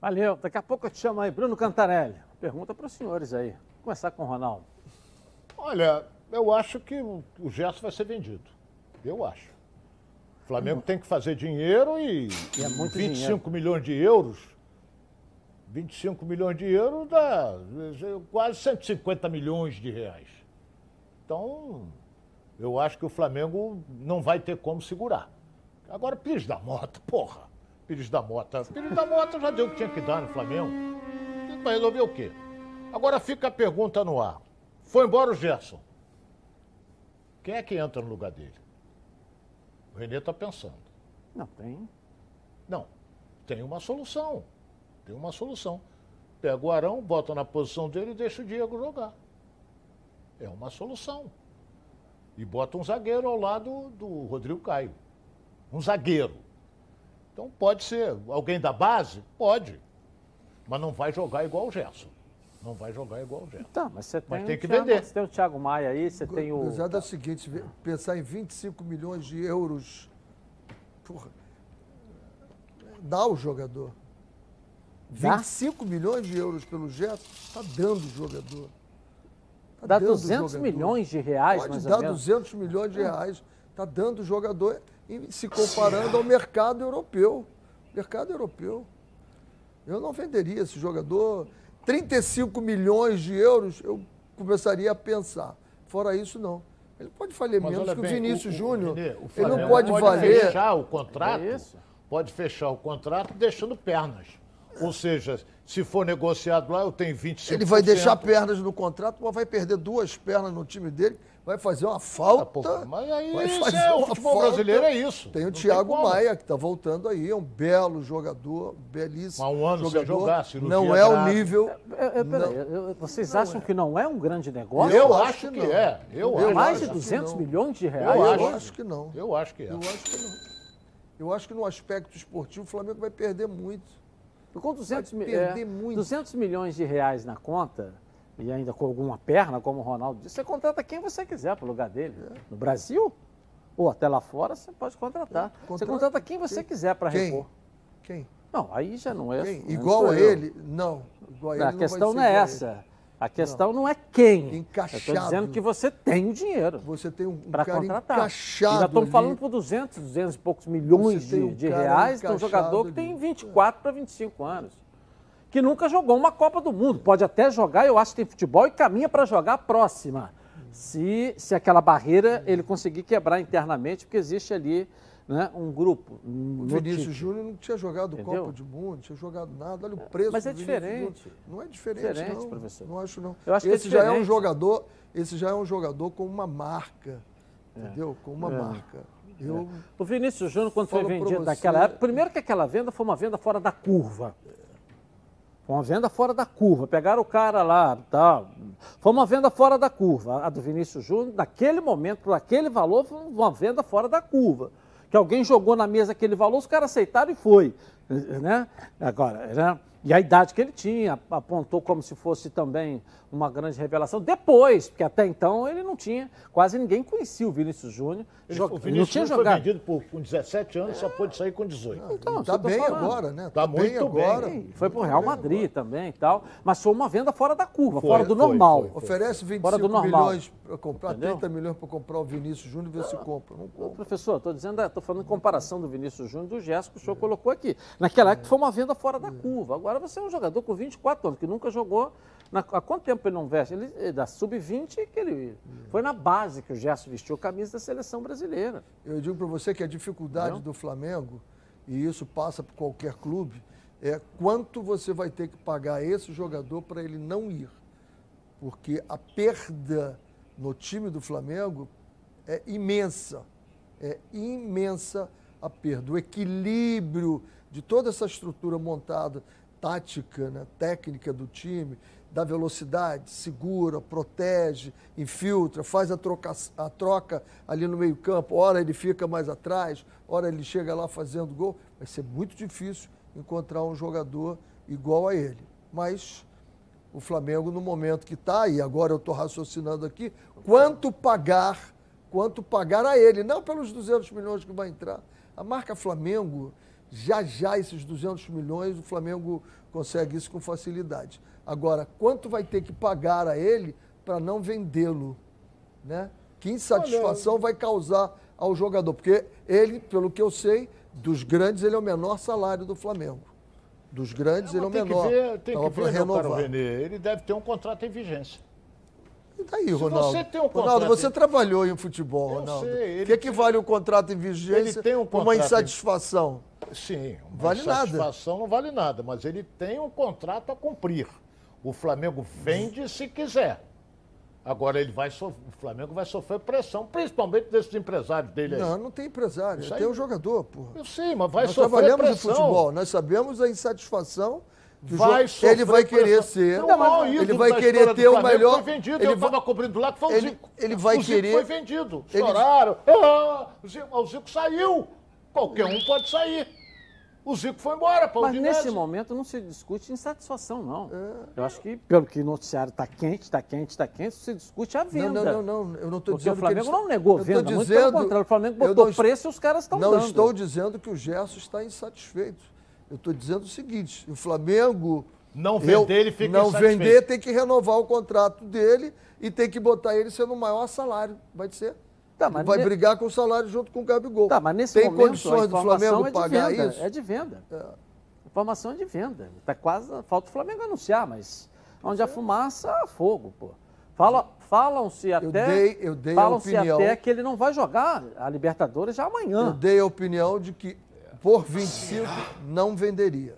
Valeu. Daqui a pouco eu te chamo aí, Bruno Cantarelli. Pergunta para os senhores aí. Vou começar com o Ronaldo. Olha, eu acho que o Gerson vai ser vendido. Eu acho. O Flamengo tem que fazer dinheiro e, E é muito 25 dinheiro. milhões de euros. 25 milhões de euros dá eh, quase 150 milhões de reais. Então, eu acho que o Flamengo não vai ter como segurar. Agora, Pires da Mota, porra. Pires da Mota. Pires da Mota já deu o que tinha que dar no Flamengo. Vai resolver o quê? Agora fica a pergunta no ar. Foi embora o Gerson. Quem é que entra no lugar dele? O Renê está pensando. Não, tem. Não, tem uma solução. Tem uma solução. Pega o Arão, bota na posição dele e deixa o Diego jogar. É uma solução. E bota um zagueiro ao lado do Rodrigo Caio. Um zagueiro. Então pode ser alguém da base? Pode. Mas não vai jogar igual o Gerson. Não vai jogar igual o Gerson. Tá, mas você tem, Mas o tem que Thiago- vender. Você tem o Thiago Maia aí, você tem o. Apesar é o seguinte, pensar em 25 milhões de euros. Porra, dá o jogador. Dá? 25 milhões de euros pelo Gerson, está dando o jogador. Tá Dá dando o 200 jogador. milhões de reais, Pode mais dar ou menos. 200 milhões de reais. Está dando jogador e se comparando ao mercado europeu. Mercado europeu. Eu não venderia esse jogador. 35 milhões de euros, eu começaria a pensar. Fora isso, não. Ele pode valer Mas menos que o bem, Vinícius o- o Júnior. Ele não pode, valer. fechar o contrato. É isso. Pode fechar o contrato deixando pernas. Ou seja, se for negociado lá, eu tenho 25%. Ele vai deixar pernas no contrato, mas vai perder duas pernas no time dele, vai fazer uma falta. pô, mas aí vai isso fazer é, o uma futebol brasileiro é isso. Tem o Não tem Thiago como. Maia, que está voltando aí, é um belo jogador, belíssimo. Há um ano sem jogador. jogar, cirurgia Não é o grave. nível. É, é, peraí, eu- vocês acham que não é um grande negócio? Eu, Eu acho acho que não. é. Eu, Eu acho. Mais de acho que 200 não. milhões de Eu, reais? acho. acho que não. Eu acho que é. Eu acho que não. Eu acho que no aspecto esportivo o Flamengo vai perder muito. Com 200, Vai mi- perder é, muito. 200 milhões de reais na conta, e ainda com alguma perna, como o Ronaldo disse, você contrata quem você quiser para o lugar dele. No Brasil, ou até lá fora, você pode contratar. Você Contrata quem você quiser para Quem? repor. Quem? Não, aí já não é. Quem? não Igual sou a ele? Não. Igual a ele a não questão não é essa. A questão não, é quem. Encaixado. Estou dizendo que você tem o dinheiro. Você tem um para contratar. encaixado Já estamos ali. falando por 200, 200 e poucos milhões de, um de reais de um jogador que encaixado tem ali. 24 para 25 anos. Que nunca jogou uma Copa do Mundo. Pode até jogar, eu acho que tem futebol e caminha para jogar a próxima. Se, se aquela barreira ele conseguir quebrar internamente, porque existe ali né, um grupo. O no Vinícius. Júnior não tinha jogado Entendeu? Copa de Mundo, não tinha jogado nada. Olha o preço Mas é do diferente. Não é diferente, Diferente, não. professor. Não acho, não. Eu acho que é esse já é um jogador, esse já é um jogador com uma marca. Entendeu? Com uma É. marca. Eu, O Vinícius Júnior, quando foi Falo vendido você- naquela época, primeiro que aquela venda foi uma venda fora da curva. Foi uma venda fora da curva. Pegaram o cara lá, tá. Foi uma venda fora da curva. A do Vinícius Júnior, naquele momento, por aquele valor, foi uma venda fora da curva. Que alguém jogou na mesa aquele valor, os caras aceitaram e foi. Né? Agora, né? E a idade que ele tinha, apontou como se fosse também uma grande revelação. Depois, porque até então ele não tinha, quase ninguém conhecia o Vinícius Júnior. Ele- o não Vinícius tinha Júnior foi jogado. vendido por, com 17 anos, só pôde sair com 18. Então, isso tá tô bem falando. agora, né? Tá bem muito bem. agora. Sim, Foi pro Real Madrid também e tal. Mas foi uma venda fora da curva, Foi, fora do foi, normal. foi, foi. Oferece Fora 25 do normal. milhões para comprar, Entendeu? 30 milhões para comprar o Vinícius Júnior e ver se compra. Não compra. professor, estou dizendo, estou falando em comparação do Vinícius Júnior e do Gerson que o senhor colocou aqui. Naquela época foi uma venda fora da curva. Agora você é um jogador com 24 anos, que nunca jogou. na- há quanto tempo ele não veste? Ele, da sub-20 que ele. Foi na base que o Gerson vestiu a camisa da seleção brasileira. Eu digo para você que a dificuldade Entendeu? do Flamengo, e isso passa por qualquer clube, é quanto você vai ter que pagar esse jogador para ele não ir. Porque a perda no time do Flamengo é imensa. É imensa a perda. O equilíbrio de toda essa estrutura montada, tática, né, técnica do time, da velocidade, segura, protege, infiltra, faz a troca, a troca ali no meio-campo. Ora ele fica mais atrás, ora ele chega lá fazendo gol. Vai ser muito difícil encontrar um jogador igual a ele. Mas o Flamengo, no momento que está, e agora eu estou raciocinando aqui, quanto pagar, quanto pagar a ele, não pelos 200 milhões que vai entrar. A marca Flamengo, já já esses 200 milhões, o Flamengo consegue isso com facilidade. Agora, quanto vai ter que pagar a ele para não vendê-lo? Né? Que insatisfação vai causar ao jogador? Porque ele, pelo que eu sei, dos grandes, ele é o menor salário do Flamengo. Dos grandes, ele é o tem menor. que ver, tem que ver, renovar. Ele deve ter um contrato em vigência. E daí, Se Ronaldo? você tem um Ronaldo, você em- trabalhou em futebol, Eu Ronaldo. sei, O ele que equivale um contrato em vigência Ele tem um uma contrato em- insatisfação? Sim, Vale nada. satisfação não vale nada, mas ele tem um contrato a cumprir. O Flamengo vende se quiser. Agora ele vai o Flamengo vai sofrer pressão, principalmente desses empresários dele aí. Não, não tem empresário, Isso aí- tem um jogador, porra. Eu sei, mas vai Nós sofrer trabalhamos pressão. em futebol, nós sabemos a insatisfação que o Vai sofrer ele vai querer pressão. ser, Não, o ídolo ele vai querer ter o melhor, Foi vendido, ele eu vai- estava cobrindo lá que foi o ele- Zico. ele vai o Zico querer- foi vendido. ele- Choraram. Ah, o, Zico, o Zico saiu. Qualquer um pode sair. O Zico foi embora para o Mas nesse momento não se discute insatisfação, não. Eu acho que, pelo que o noticiário está quente, está quente, está quente, se discute a Não, venda. não, não, não, eu não estou Porque dizendo o Flamengo que eles- não negou eu tô venda, muito dizendo- pelo contrário, o Flamengo eu botou não preço e os caras estão Não dando. estou dizendo que o Gerson está insatisfeito. Eu estou dizendo o seguinte: o Flamengo. Não vender, ele fica Não insatisfeito. vender, tem que renovar o contrato dele e tem que botar ele sendo o maior salário. Vai ser. Tá, mas vai ne- brigar com o salário junto com o Gabigol. Tá, mas nesse Tem momento condições a do informação Flamengo é de pagar venda, isso? É de venda. Informação é de venda. Tá quase. Falta o Flamengo anunciar, mas onde a fumaça, há fogo, pô. Fala, falam-se até. dei- eu dei a falam-se opinião- até que ele não vai jogar a Libertadores já Eu amanhã. dei a opinião de que por 25 não venderia.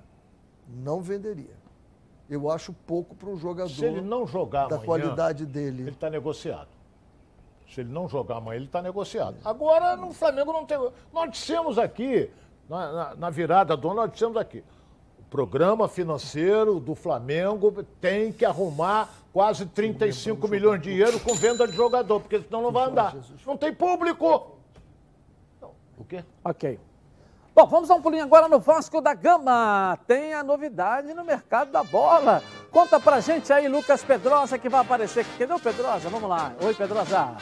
Não venderia. Eu acho pouco para um jogador Se ele não jogar da amanhã, qualidade ele dele. está negociado. Se ele não jogar amanhã, ele está negociado. Agora, no Flamengo não tem. Nós dissemos aqui, na, na- na virada do ano, nós dissemos aqui. O programa financeiro do Flamengo tem que arrumar quase 35 milhões de euros com venda de jogador, porque senão não vai andar. Não tem público. O quê? Ok. Bom, vamos dar um pulinho agora no Vasco da Gama. Tem a novidade no mercado da bola. Conta pra gente aí, Lucas Pedrosa, que vai aparecer aqui. Cadê o Pedrosa? Vamos lá. Oi, Pedrosa.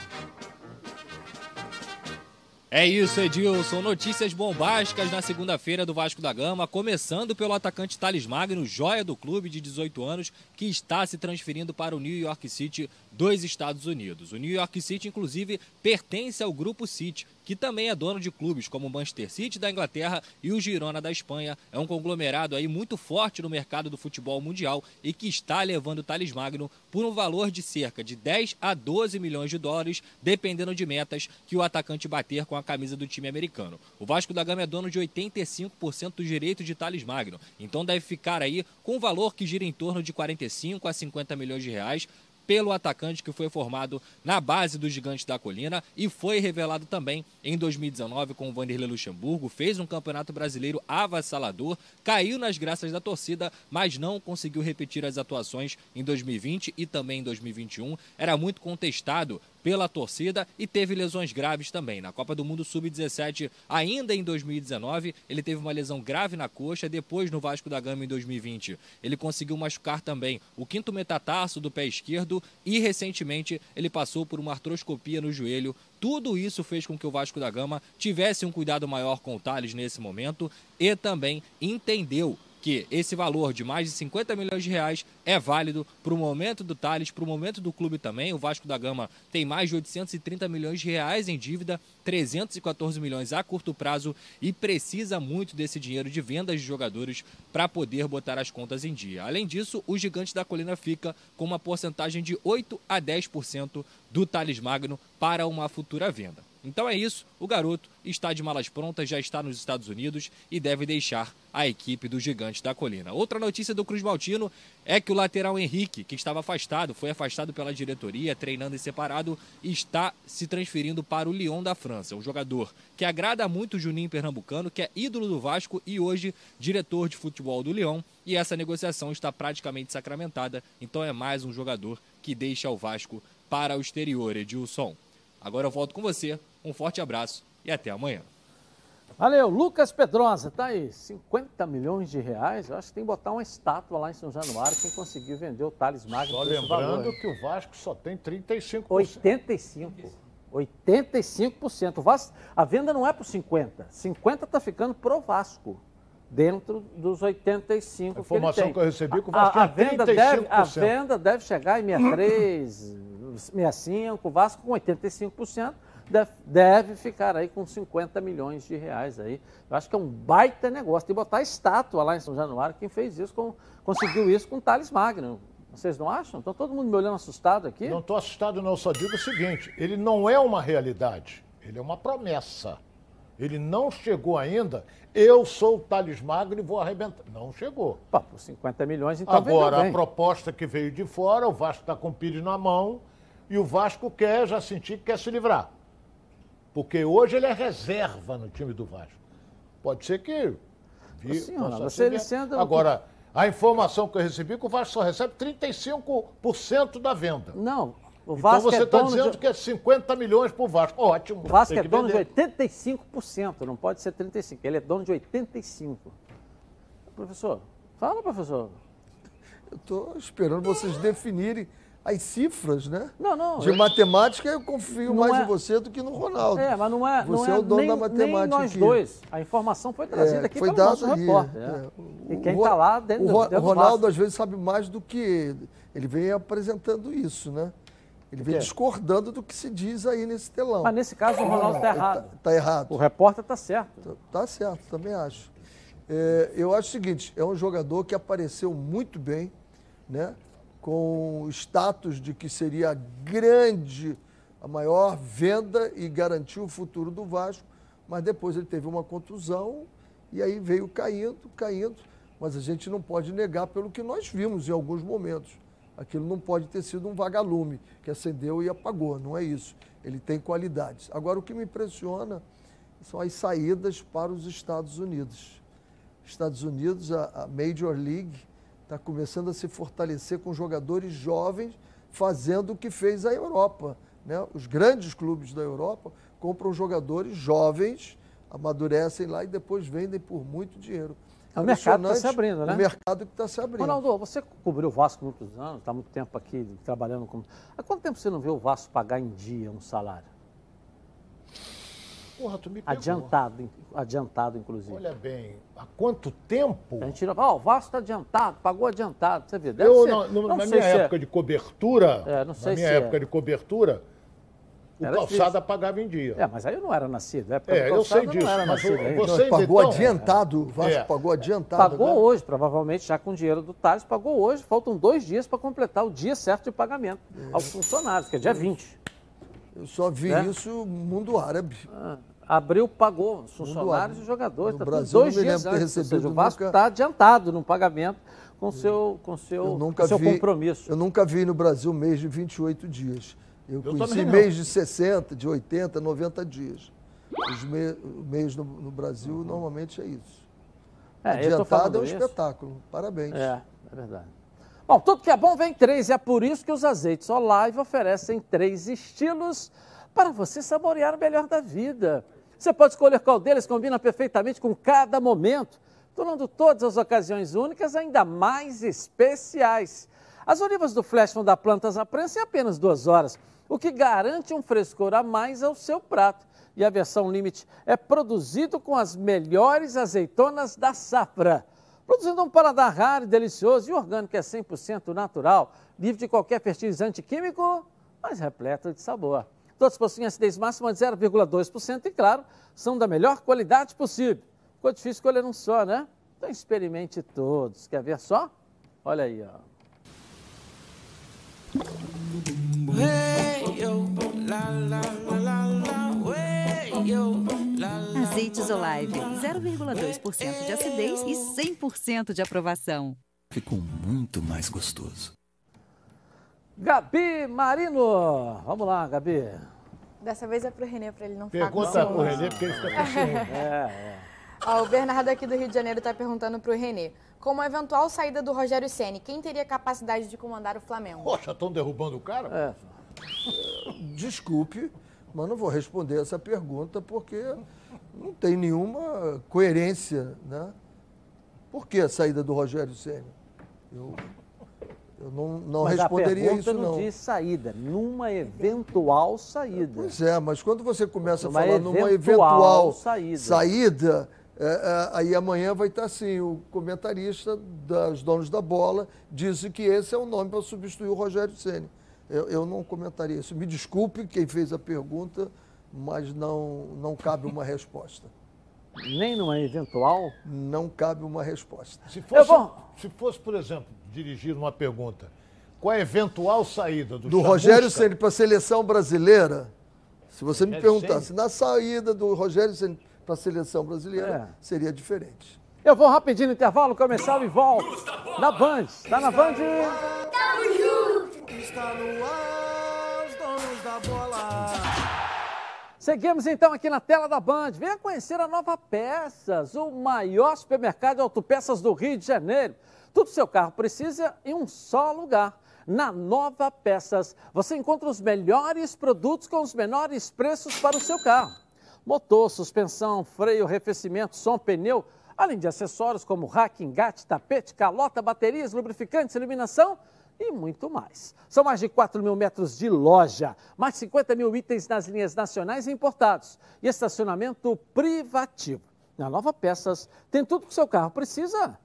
É isso, Edilson. Notícias bombásticas na segunda-feira do Vasco da Gama, começando pelo atacante Thales Magno, joia do clube de 18 anos, que está se transferindo para o New York City dos Estados Unidos. O New York City, inclusive, pertence ao Grupo City, que também é dono de clubes como o Manchester City da Inglaterra e o Girona da Espanha. É um conglomerado aí muito forte no mercado do futebol mundial e que está levando o Thales Magno por um valor de cerca de 10 a 12 milhões de dólares, dependendo de metas que o atacante bater com a camisa do time americano. O Vasco da Gama é dono de 85% dos direitos de Thales Magno, então deve ficar aí com um valor que gira em torno de 45 a 50 milhões de reais pelo atacante que foi formado na base dos Gigantes da Colina e foi revelado também em 2019 com o Vanderlei Luxemburgo, fez um campeonato brasileiro avassalador, caiu nas graças da torcida, mas não conseguiu repetir as atuações em 2020 e também em 2021. Era muito contestado pela torcida e teve lesões graves também. Na Copa do Mundo Sub-17, ainda em 2019, ele teve uma lesão grave na coxa, depois no Vasco da Gama em 2020. Ele conseguiu machucar também o quinto metatarso do pé esquerdo e recentemente ele passou por uma artroscopia no joelho. Tudo isso fez com que o Vasco da Gama tivesse um cuidado maior com o Thales nesse momento e também entendeu que esse valor de mais de 50 milhões de reais é válido para o momento do Thales, para o momento do clube também. O Vasco da Gama tem mais de 830 milhões de reais em dívida, 314 milhões a curto prazo e precisa muito desse dinheiro de vendas de jogadores para poder botar as contas em dia. Além disso, o Gigante da Colina fica com uma porcentagem de 8 a 10% do Thales Magno para uma futura venda. Então é isso, o garoto está de malas prontas, já está nos Estados Unidos e deve deixar a equipe do Gigante da Colina. Outra notícia do Cruz Maltino é que o lateral Henrique, que estava afastado, foi afastado pela diretoria, treinando em separado, está se transferindo para o Lyon da França. Um jogador que agrada muito o Juninho Pernambucano, que é ídolo do Vasco e hoje diretor de futebol do Lyon. E essa negociação está praticamente sacramentada, então é mais um jogador que deixa o Vasco para o exterior, Edilson. Agora eu volto com você. Um forte abraço e até amanhã. Valeu, Lucas Pedrosa, tá aí, 50 milhões de reais. Eu acho que tem que botar uma estátua lá em São Januário quem conseguir vender o Thales Magno Só valor. lembrando hein? que o Vasco só tem 35%. 85. 85%. O Vasco, a venda não é por 50. 50 está ficando pro Vasco. Dentro dos 85 A informação que, ele tem. que eu recebi é que o A- Vasco a, a tinha venda deve, a 35%. venda deve chegar em 63, 65. O Vasco com 85% deve, deve ficar aí com 50 milhões de reais aí. Eu acho que é um baita negócio. Tem que botar estátua lá em São Januário. Quem fez isso, com- conseguiu isso com o Thales Magno. Vocês não acham? Estão todo mundo me olhando assustado aqui? Não estou assustado, não. Eu só digo o seguinte: ele não é uma realidade, ele é uma promessa. Ele não chegou ainda. Eu sou o Thales Magno e vou arrebentar. Não chegou. Pá, por 50 milhões, então Agora, a proposta que veio de fora, o Vasco está com o Pires na mão e o Vasco quer já sentir que quer se livrar. Porque hoje ele é reserva no time do Vasco. Pode ser que. vi- Sim, você- ele sendo- Agora, a informação que eu recebi é que o Vasco só recebe 35% da venda. Não, o Então Vasco você é está dono dizendo de... que é 50 milhões para o Vasco. Ótimo. O Vasco é dono de vender. 85%, não pode ser 35%. Ele é dono de 85%. Professor, fala, professor. Eu estou esperando vocês definirem as cifras, né? Não, não. De eu- matemática, eu confio Não mais é- em você do que no Ronaldo. É, mas não é, não Você é, é o dono nem, da matemática nem nós aqui. dois. A informação foi trazida É, aqui foi pelo dado nosso aí, repórter. é. é. O E quem está lá dentro, o, Ro- dentro o do Ronaldo às vezes sabe mais do que ele. Ele vem apresentando isso, né? Ele vem discordando do que se diz aí nesse telão. Mas nesse caso o Ronaldo está errado. Está tá errado. O repórter está certo. Tá, tá certo, também acho. É, eu acho o seguinte, é um jogador que apareceu muito bem, né? Com status de que seria a grande, a maior venda e garantiu o futuro do Vasco, mas depois ele teve uma contusão e aí veio caindo, caindo. Mas a gente não pode negar pelo que nós vimos em alguns momentos. Aquilo não pode ter sido um vagalume que acendeu e apagou, não é isso. Ele tem qualidades. Agora, o que me impressiona são as saídas para os Estados Unidos. Estados Unidos, a, Major League está começando a se fortalecer com jogadores jovens, fazendo o que fez a Europa. Né? Os grandes clubes da Europa compram jogadores jovens, amadurecem lá e depois vendem por muito dinheiro. É o mercado está se abrindo, né? O mercado que está se abrindo. Ronaldo, você cobriu o Vasco muitos anos, está muito tempo aqui trabalhando com. Há quanto tempo você não vê o Vasco pagar em dia um salário? Porra, tu me Adiantado, adiantado, inclusive. Olha bem, há quanto tempo? A gente tira, oh, o Vasco está adiantado, pagou adiantado, você vê. Deve eu, ser, não, não, na minha é época é... de cobertura, é, não sei na minha se época é. de cobertura, o Era calçada difícil. pagava em dia. É, mas aí eu não era nascido. É, É, eu sei disso, Não era mas nascido o- ainda. você- Vocês, pagou então, adiantado, o Vasco é. pagou adiantado. Pagou agora. hoje, provavelmente, já com dinheiro do Thales, pagou hoje. Faltam dois dias para completar o dia certo de pagamento aos funcionários, que é dia 20. Eu só vi Né? isso no mundo árabe. Ah, abril pagou os funcionários e os jogadores. No Tá Brasil, dois dias antes. Ou seja, o Vasco nunca- está adiantado no pagamento com seu, com seu, Eu com seu vi, compromisso. Eu nunca vi no Brasil mês de 28 dias. Eu, Eu conheci mês de 60, de 80, 90 dias. Os me, o mês no, no Brasil normalmente é isso. É, Adiantado é um isso. espetáculo. Parabéns. É, é verdade. Bom, tudo que é bom vem três, e é por isso que os azeites Olive oferecem três estilos para você saborear o melhor da vida. Você pode escolher qual deles combina perfeitamente com cada momento, tornando todas as ocasiões únicas ainda mais especiais. As olivas do Flash vão dar plantas à prensa em apenas duas horas, o que garante um frescor a mais ao seu prato. E a versão Limite é produzido com as melhores azeitonas da safra produzindo um paladar raro, e delicioso e orgânico é 100% natural, livre de qualquer fertilizante químico, mas repleto de sabor. Todos possuem acidez máxima de 0,2% e, claro, são da melhor qualidade possível. Ficou difícil escolher um só, né? Então experimente todos. Quer ver só? Olha aí, ó. Azeites Olive, 0,2% de acidez e 100% de aprovação. Ficou muito mais gostoso. Gabi Marino. Vamos lá, Gabi. Dessa vez é pro Renê, pra ele não ficar com Pergunta pro. Renê, porque ele fica com ciúme. É, é. Ó, o Bernardo aqui do Rio de Janeiro está perguntando pro Renê. Com a eventual saída do Rogério Ceni, quem teria capacidade de comandar o Flamengo? Poxa, estão derrubando o cara? É. Desculpe, mas não vou responder essa pergunta porque não tem nenhuma coerência, né? Por que a saída do Rogério Ceni? Eu, eu não, não Mas responderia a isso, não não. diz saída, numa eventual saída. Pois é, mas quando você começa a Uma falar numa eventual eventual saída. saída, é, é, aí amanhã vai estar assim, o comentarista dos donos da bola disse que esse é o nome para substituir o Rogério Ceni. Eu, eu não comentaria isso. Me desculpe quem fez a pergunta, mas não, não cabe uma resposta. Nem numa eventual? Não cabe uma resposta. Se fosse, vou- se fosse, por exemplo, dirigir uma pergunta, qual a eventual saída do, Do Chamusca? Rogério Ceni para a seleção brasileira, se você me Rogério perguntasse, na saída do Rogério Ceni para a seleção brasileira, É. seria diferente. Eu vou rapidinho no intervalo, comercial e volto. Na Band. Tá na Band? Está no ar, Seguimos então aqui na tela da Band. Venha conhecer a Nova Peças, o maior supermercado de autopeças do Rio de Janeiro. Tudo seu carro precisa em um só lugar. Na Nova Peças, você encontra os melhores produtos com os menores preços para o seu carro. Motor, suspensão, freio, arrefecimento, som, pneu, além de acessórios como rack, engate, tapete, calota, baterias, lubrificantes, iluminação e muito mais. São mais de 4 mil metros de loja, mais de 50 mil itens nas linhas nacionais e importados e estacionamento privativo. Na Nova Peças tem tudo que o seu carro precisa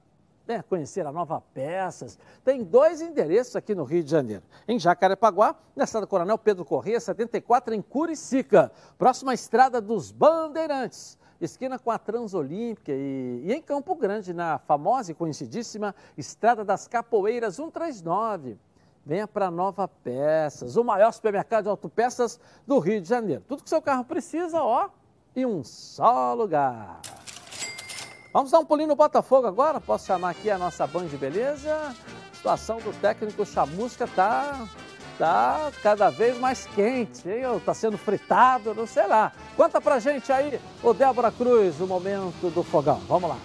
Venha conhecer a Nova Peças. Tem dois endereços aqui no Rio de Janeiro. Em Jacarepaguá, na estrada Coronel Pedro Corrêa, 74, em Curicica. Próxima à Estrada dos Bandeirantes. Esquina com a Transolímpica e, e em Campo Grande, na famosa e conhecidíssima Estrada das Capoeiras 139. Venha para Nova Peças, o maior supermercado de autopeças do Rio de Janeiro. Tudo que seu carro precisa, ó, em um só lugar. Vamos dar um pulinho no Botafogo agora? Posso chamar aqui a nossa Band Beleza? A situação do técnico Chamusca tá, tá cada vez mais quente, hein? Tá sendo fritado, não sei lá. Conta pra gente aí, o Débora Cruz, o momento do fogão. Vamos lá.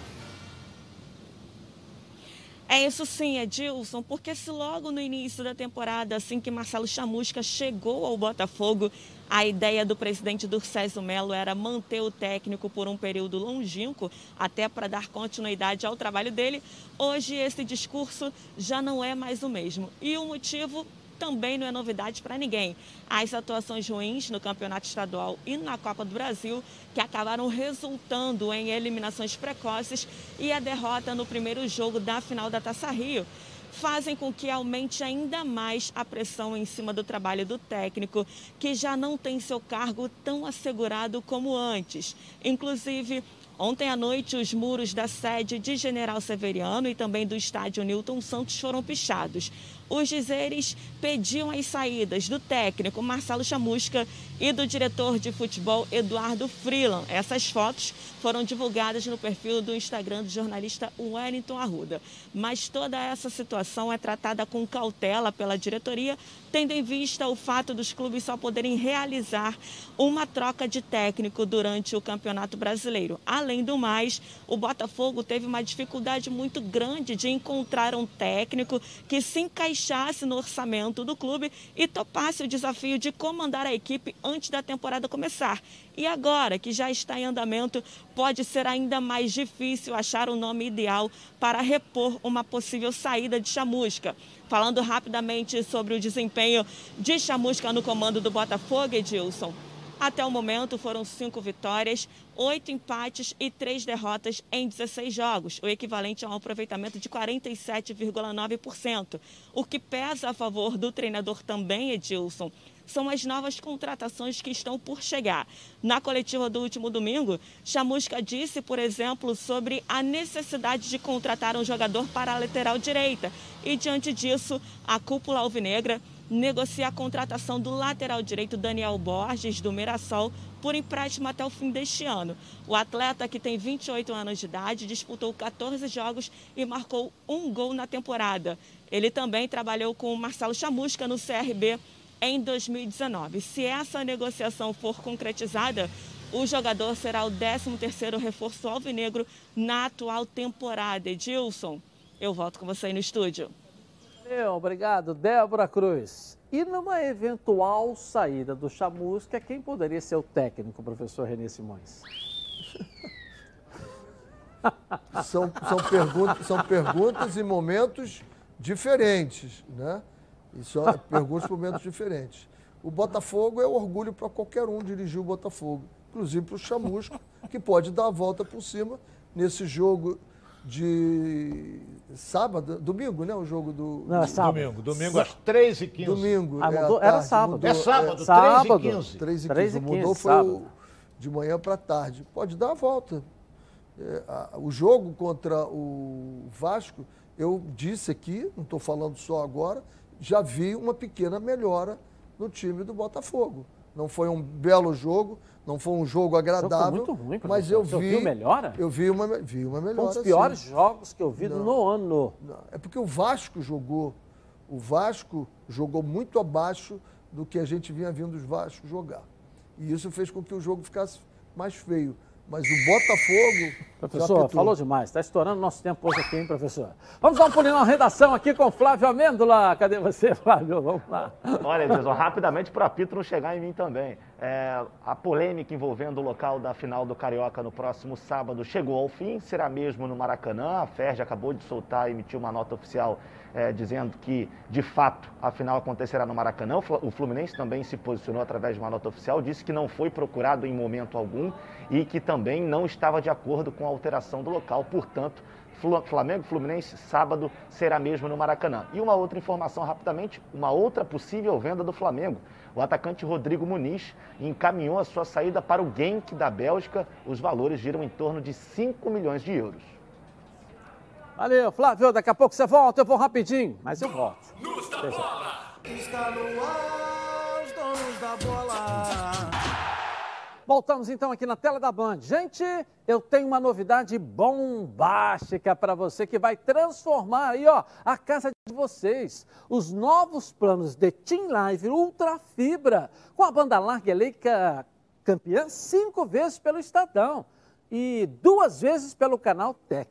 É isso sim, Edilson, porque se logo no início da temporada, assim que Marcelo Chamusca chegou ao Botafogo, a ideia do presidente do César Melo era manter o técnico por um período longínquo, até para dar continuidade ao trabalho dele. Hoje esse discurso já não é mais o mesmo. E o motivo também não é novidade para ninguém. As atuações ruins no Campeonato Estadual e na Copa do Brasil, que acabaram resultando em eliminações precoces e a derrota no primeiro jogo da final da Taça Rio, fazem com que aumente ainda mais a pressão em cima do trabalho do técnico, que já não tem seu cargo tão assegurado como antes. Inclusive, Ontem à noite, os muros da sede de General Severiano e também do estádio Newton Santos foram pichados. Os dizeres pediam as saídas do técnico Marcelo Chamusca e do diretor de futebol Eduardo Freeland. Essas fotos foram divulgadas no perfil do Instagram do jornalista Wellington Arruda. Mas toda essa situação é tratada com cautela pela diretoria, tendo em vista o fato dos clubes só poderem realizar uma troca de técnico durante o Campeonato Brasileiro. Além do mais, o Botafogo teve uma dificuldade muito grande de encontrar um técnico que se encaixasse no orçamento do clube e topasse o desafio de comandar a equipe antes da temporada começar. E agora que já está em andamento, pode ser ainda mais difícil achar o nome ideal para repor uma possível saída de chamusca. Falando rapidamente sobre o desempenho de chamusca no comando do Botafogo, Edilson. Até o momento foram cinco vitórias, oito empates e três derrotas em 16 jogos, o equivalente a um aproveitamento de 47,9%. O que pesa a favor do treinador também, Edilson, são as novas contratações que estão por chegar. Na coletiva do último domingo, Chamusca disse, por exemplo, sobre a necessidade de contratar um jogador para a lateral direita. E diante disso, a cúpula alvinegra negocia a contratação do lateral direito Daniel Borges, do Mirassol, por empréstimo até o fim deste ano. O atleta, que tem 28 anos de idade, disputou 14 jogos e marcou um gol na temporada. Ele também trabalhou com o Marcelo Chamusca no CRB em 2019. Se essa negociação for concretizada, o jogador será o 13º reforço alvinegro na atual temporada. Edilson, eu volto com você aí no estúdio. Meu, obrigado, Débora Cruz. E numa eventual saída do Chamusca, quem poderia ser o técnico, professor Renê Simões? são, são, perguntas, são perguntas e momentos diferentes, né? E são perguntas e momentos diferentes. O Botafogo é orgulho para qualquer um dirigir o Botafogo, inclusive para o Chamusco, que pode dar a volta por cima nesse jogo de sábado, domingo, né? O jogo do. Não, é sábado. Domingo, domingo às 3h15. Domingo. Ah, mudou, é era sábado. Mudou, é sábado, é, sábado 3h15. 3 h 15. Mudou foi o, de manhã para tarde. Pode dar a volta. É, a, o jogo contra o Vasco, eu disse aqui, não estou falando só agora, já vi uma pequena melhora no time do Botafogo. Não foi um belo jogo, não foi um jogo agradável. Foi muito ruim, mas eu Você vi. Viu melhora? Eu vi uma, vi uma melhora. Um dos piores sim. jogos que eu vi não, no ano. Não. É porque o Vasco jogou. O Vasco jogou muito abaixo do que a gente vinha vindo os Vasco jogar. E isso fez com que o jogo ficasse mais feio. Mas o Botafogo. Professor, falou demais. Está estourando nosso tempo hoje aqui, hein, professor? Vamos dar um pulinho na redação aqui com Flávio Amêndola. Cadê você, Flávio? Vamos lá. Olha, Edson, rapidamente para a Pito não chegar em mim também. É, a polêmica envolvendo o local da final do Carioca no próximo sábado chegou ao fim. Será mesmo no Maracanã. A FERJ acabou de soltar e emitiu uma nota oficial é, dizendo que, de fato, a final acontecerá no Maracanã. O Fluminense também se posicionou através de uma nota oficial, disse que não foi procurado em momento algum e que também não estava de acordo com a alteração do local, portanto, Flamengo Fluminense, sábado, será mesmo no Maracanã. E uma outra informação rapidamente, uma outra possível venda do Flamengo. O atacante Rodrigo Muniz encaminhou a sua saída para o Genk da Bélgica. Os valores giram em torno de 5 milhões de euros. Valeu, Flávio. Daqui a pouco você volta. Eu vou rapidinho, mas eu volto. Está no ar, os donos da bola. Voltamos então aqui na tela da Band. Gente, eu tenho uma novidade bombástica para você que vai transformar aí, ó, a casa de vocês. Os novos planos de Team Live Ultra Fibra, com a banda larga eleita campeã cinco vezes pelo Estadão e duas vezes pelo canal Tech.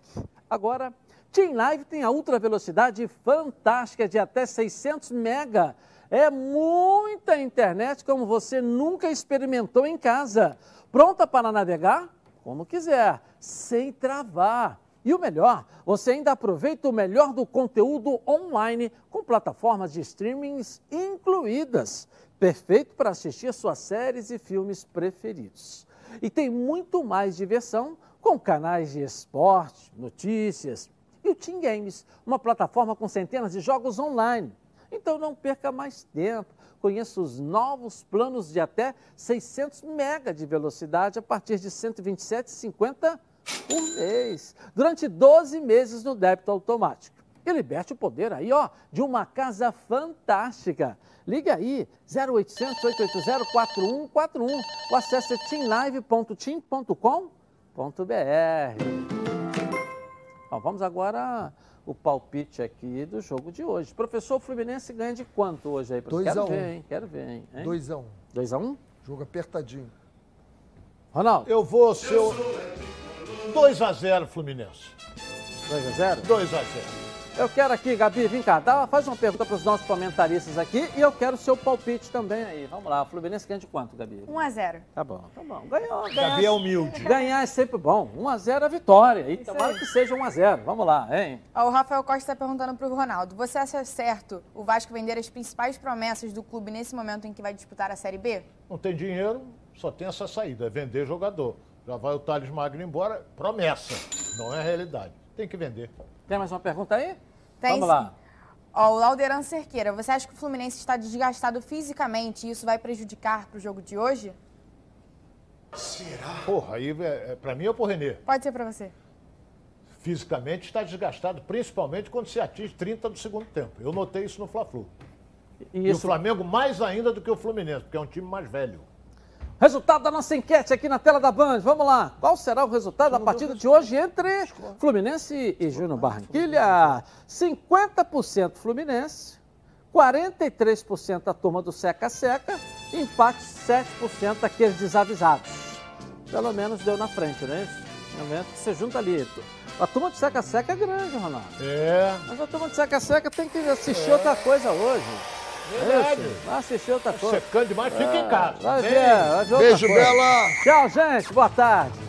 Agora, Team Live tem a ultra velocidade fantástica de até 600 mega é muita internet como você nunca experimentou em casa. Pronta para navegar? Como quiser, sem travar. E o melhor, você ainda aproveita o melhor do conteúdo online com plataformas de streamings incluídas. Perfeito para assistir suas séries e filmes preferidos. E tem muito mais diversão com canais de esporte, notícias o Team Games, uma plataforma com centenas de jogos online. Então não perca mais tempo. Conheça os novos planos de até 600 mega de velocidade a partir de R$ 127,50 por mês, durante 12 meses no débito automático. E liberte o poder aí, ó, de uma casa fantástica. Ligue aí, 0800 880 4141 ou acesse teamlive.team.com.br. Bom, vamos agora o palpite aqui do jogo de hoje. Professor, o Fluminense ganha de quanto hoje aí? 2 Quero a 1 ver, hein? Quero ver, hein? 2 a 1 2 a 1 Jogo apertadinho. Ronaldo? Eu vou ser o 2 a 0 Fluminense. 2 a 0 2 a 0 Eu quero aqui, Gabi, vem cá, dá, faz uma pergunta para os nossos comentaristas aqui e eu quero o seu palpite também aí. Vamos lá, o Fluminense ganha de quanto, Gabi? 1 a 0 Tá bom, tá bom. Ganhou, ganhar. Gabi é humilde. Ganhar é sempre bom. 1 a 0 é vitória. E tomara que seja 1 a 0 Vamos lá, hein? Ó, O Rafael Costa está perguntando para o Ronaldo: você acha certo o Vasco vender as principais promessas do clube nesse momento em que vai disputar a Série B? Não tem dinheiro, só tem essa saída, é vender jogador. Já vai o Thales Magno embora, promessa, não é realidade. Tem que vender. Tem mais uma pergunta aí? Tem Vamos sim. lá. Ó, o Lauderan Cerqueira, você acha que o Fluminense está desgastado fisicamente e isso vai prejudicar para o jogo de hoje? Porra, aí é, é, pra mim é pro Renê. Pode ser para você. Fisicamente está desgastado, principalmente quando se atinge 30 do segundo tempo. Eu notei isso no Fla-Flu. E E, o Flamengo mais ainda do que o Fluminense, porque é um time mais velho. Resultado da nossa enquete aqui na tela da Band. Vamos lá. Qual será o resultado da partida de hoje entre Fluminense e Júnior Barranquilha? 50% Fluminense, 43% a turma do Seca-Seca, empate 7% aqueles desavisados. Pelo menos deu na frente, é? No momento que você junta ali. A turma do Seca-Seca é grande, Ronaldo. É. Mas a turma do Seca-Seca tem que assistir outra coisa hoje. Verdade. Isso, Vai assistir outra coisa. Secando demais, fica em casa. Vai ver, vai ver outra Beijo, coisa. Bela. Tchau, gente. Boa tarde.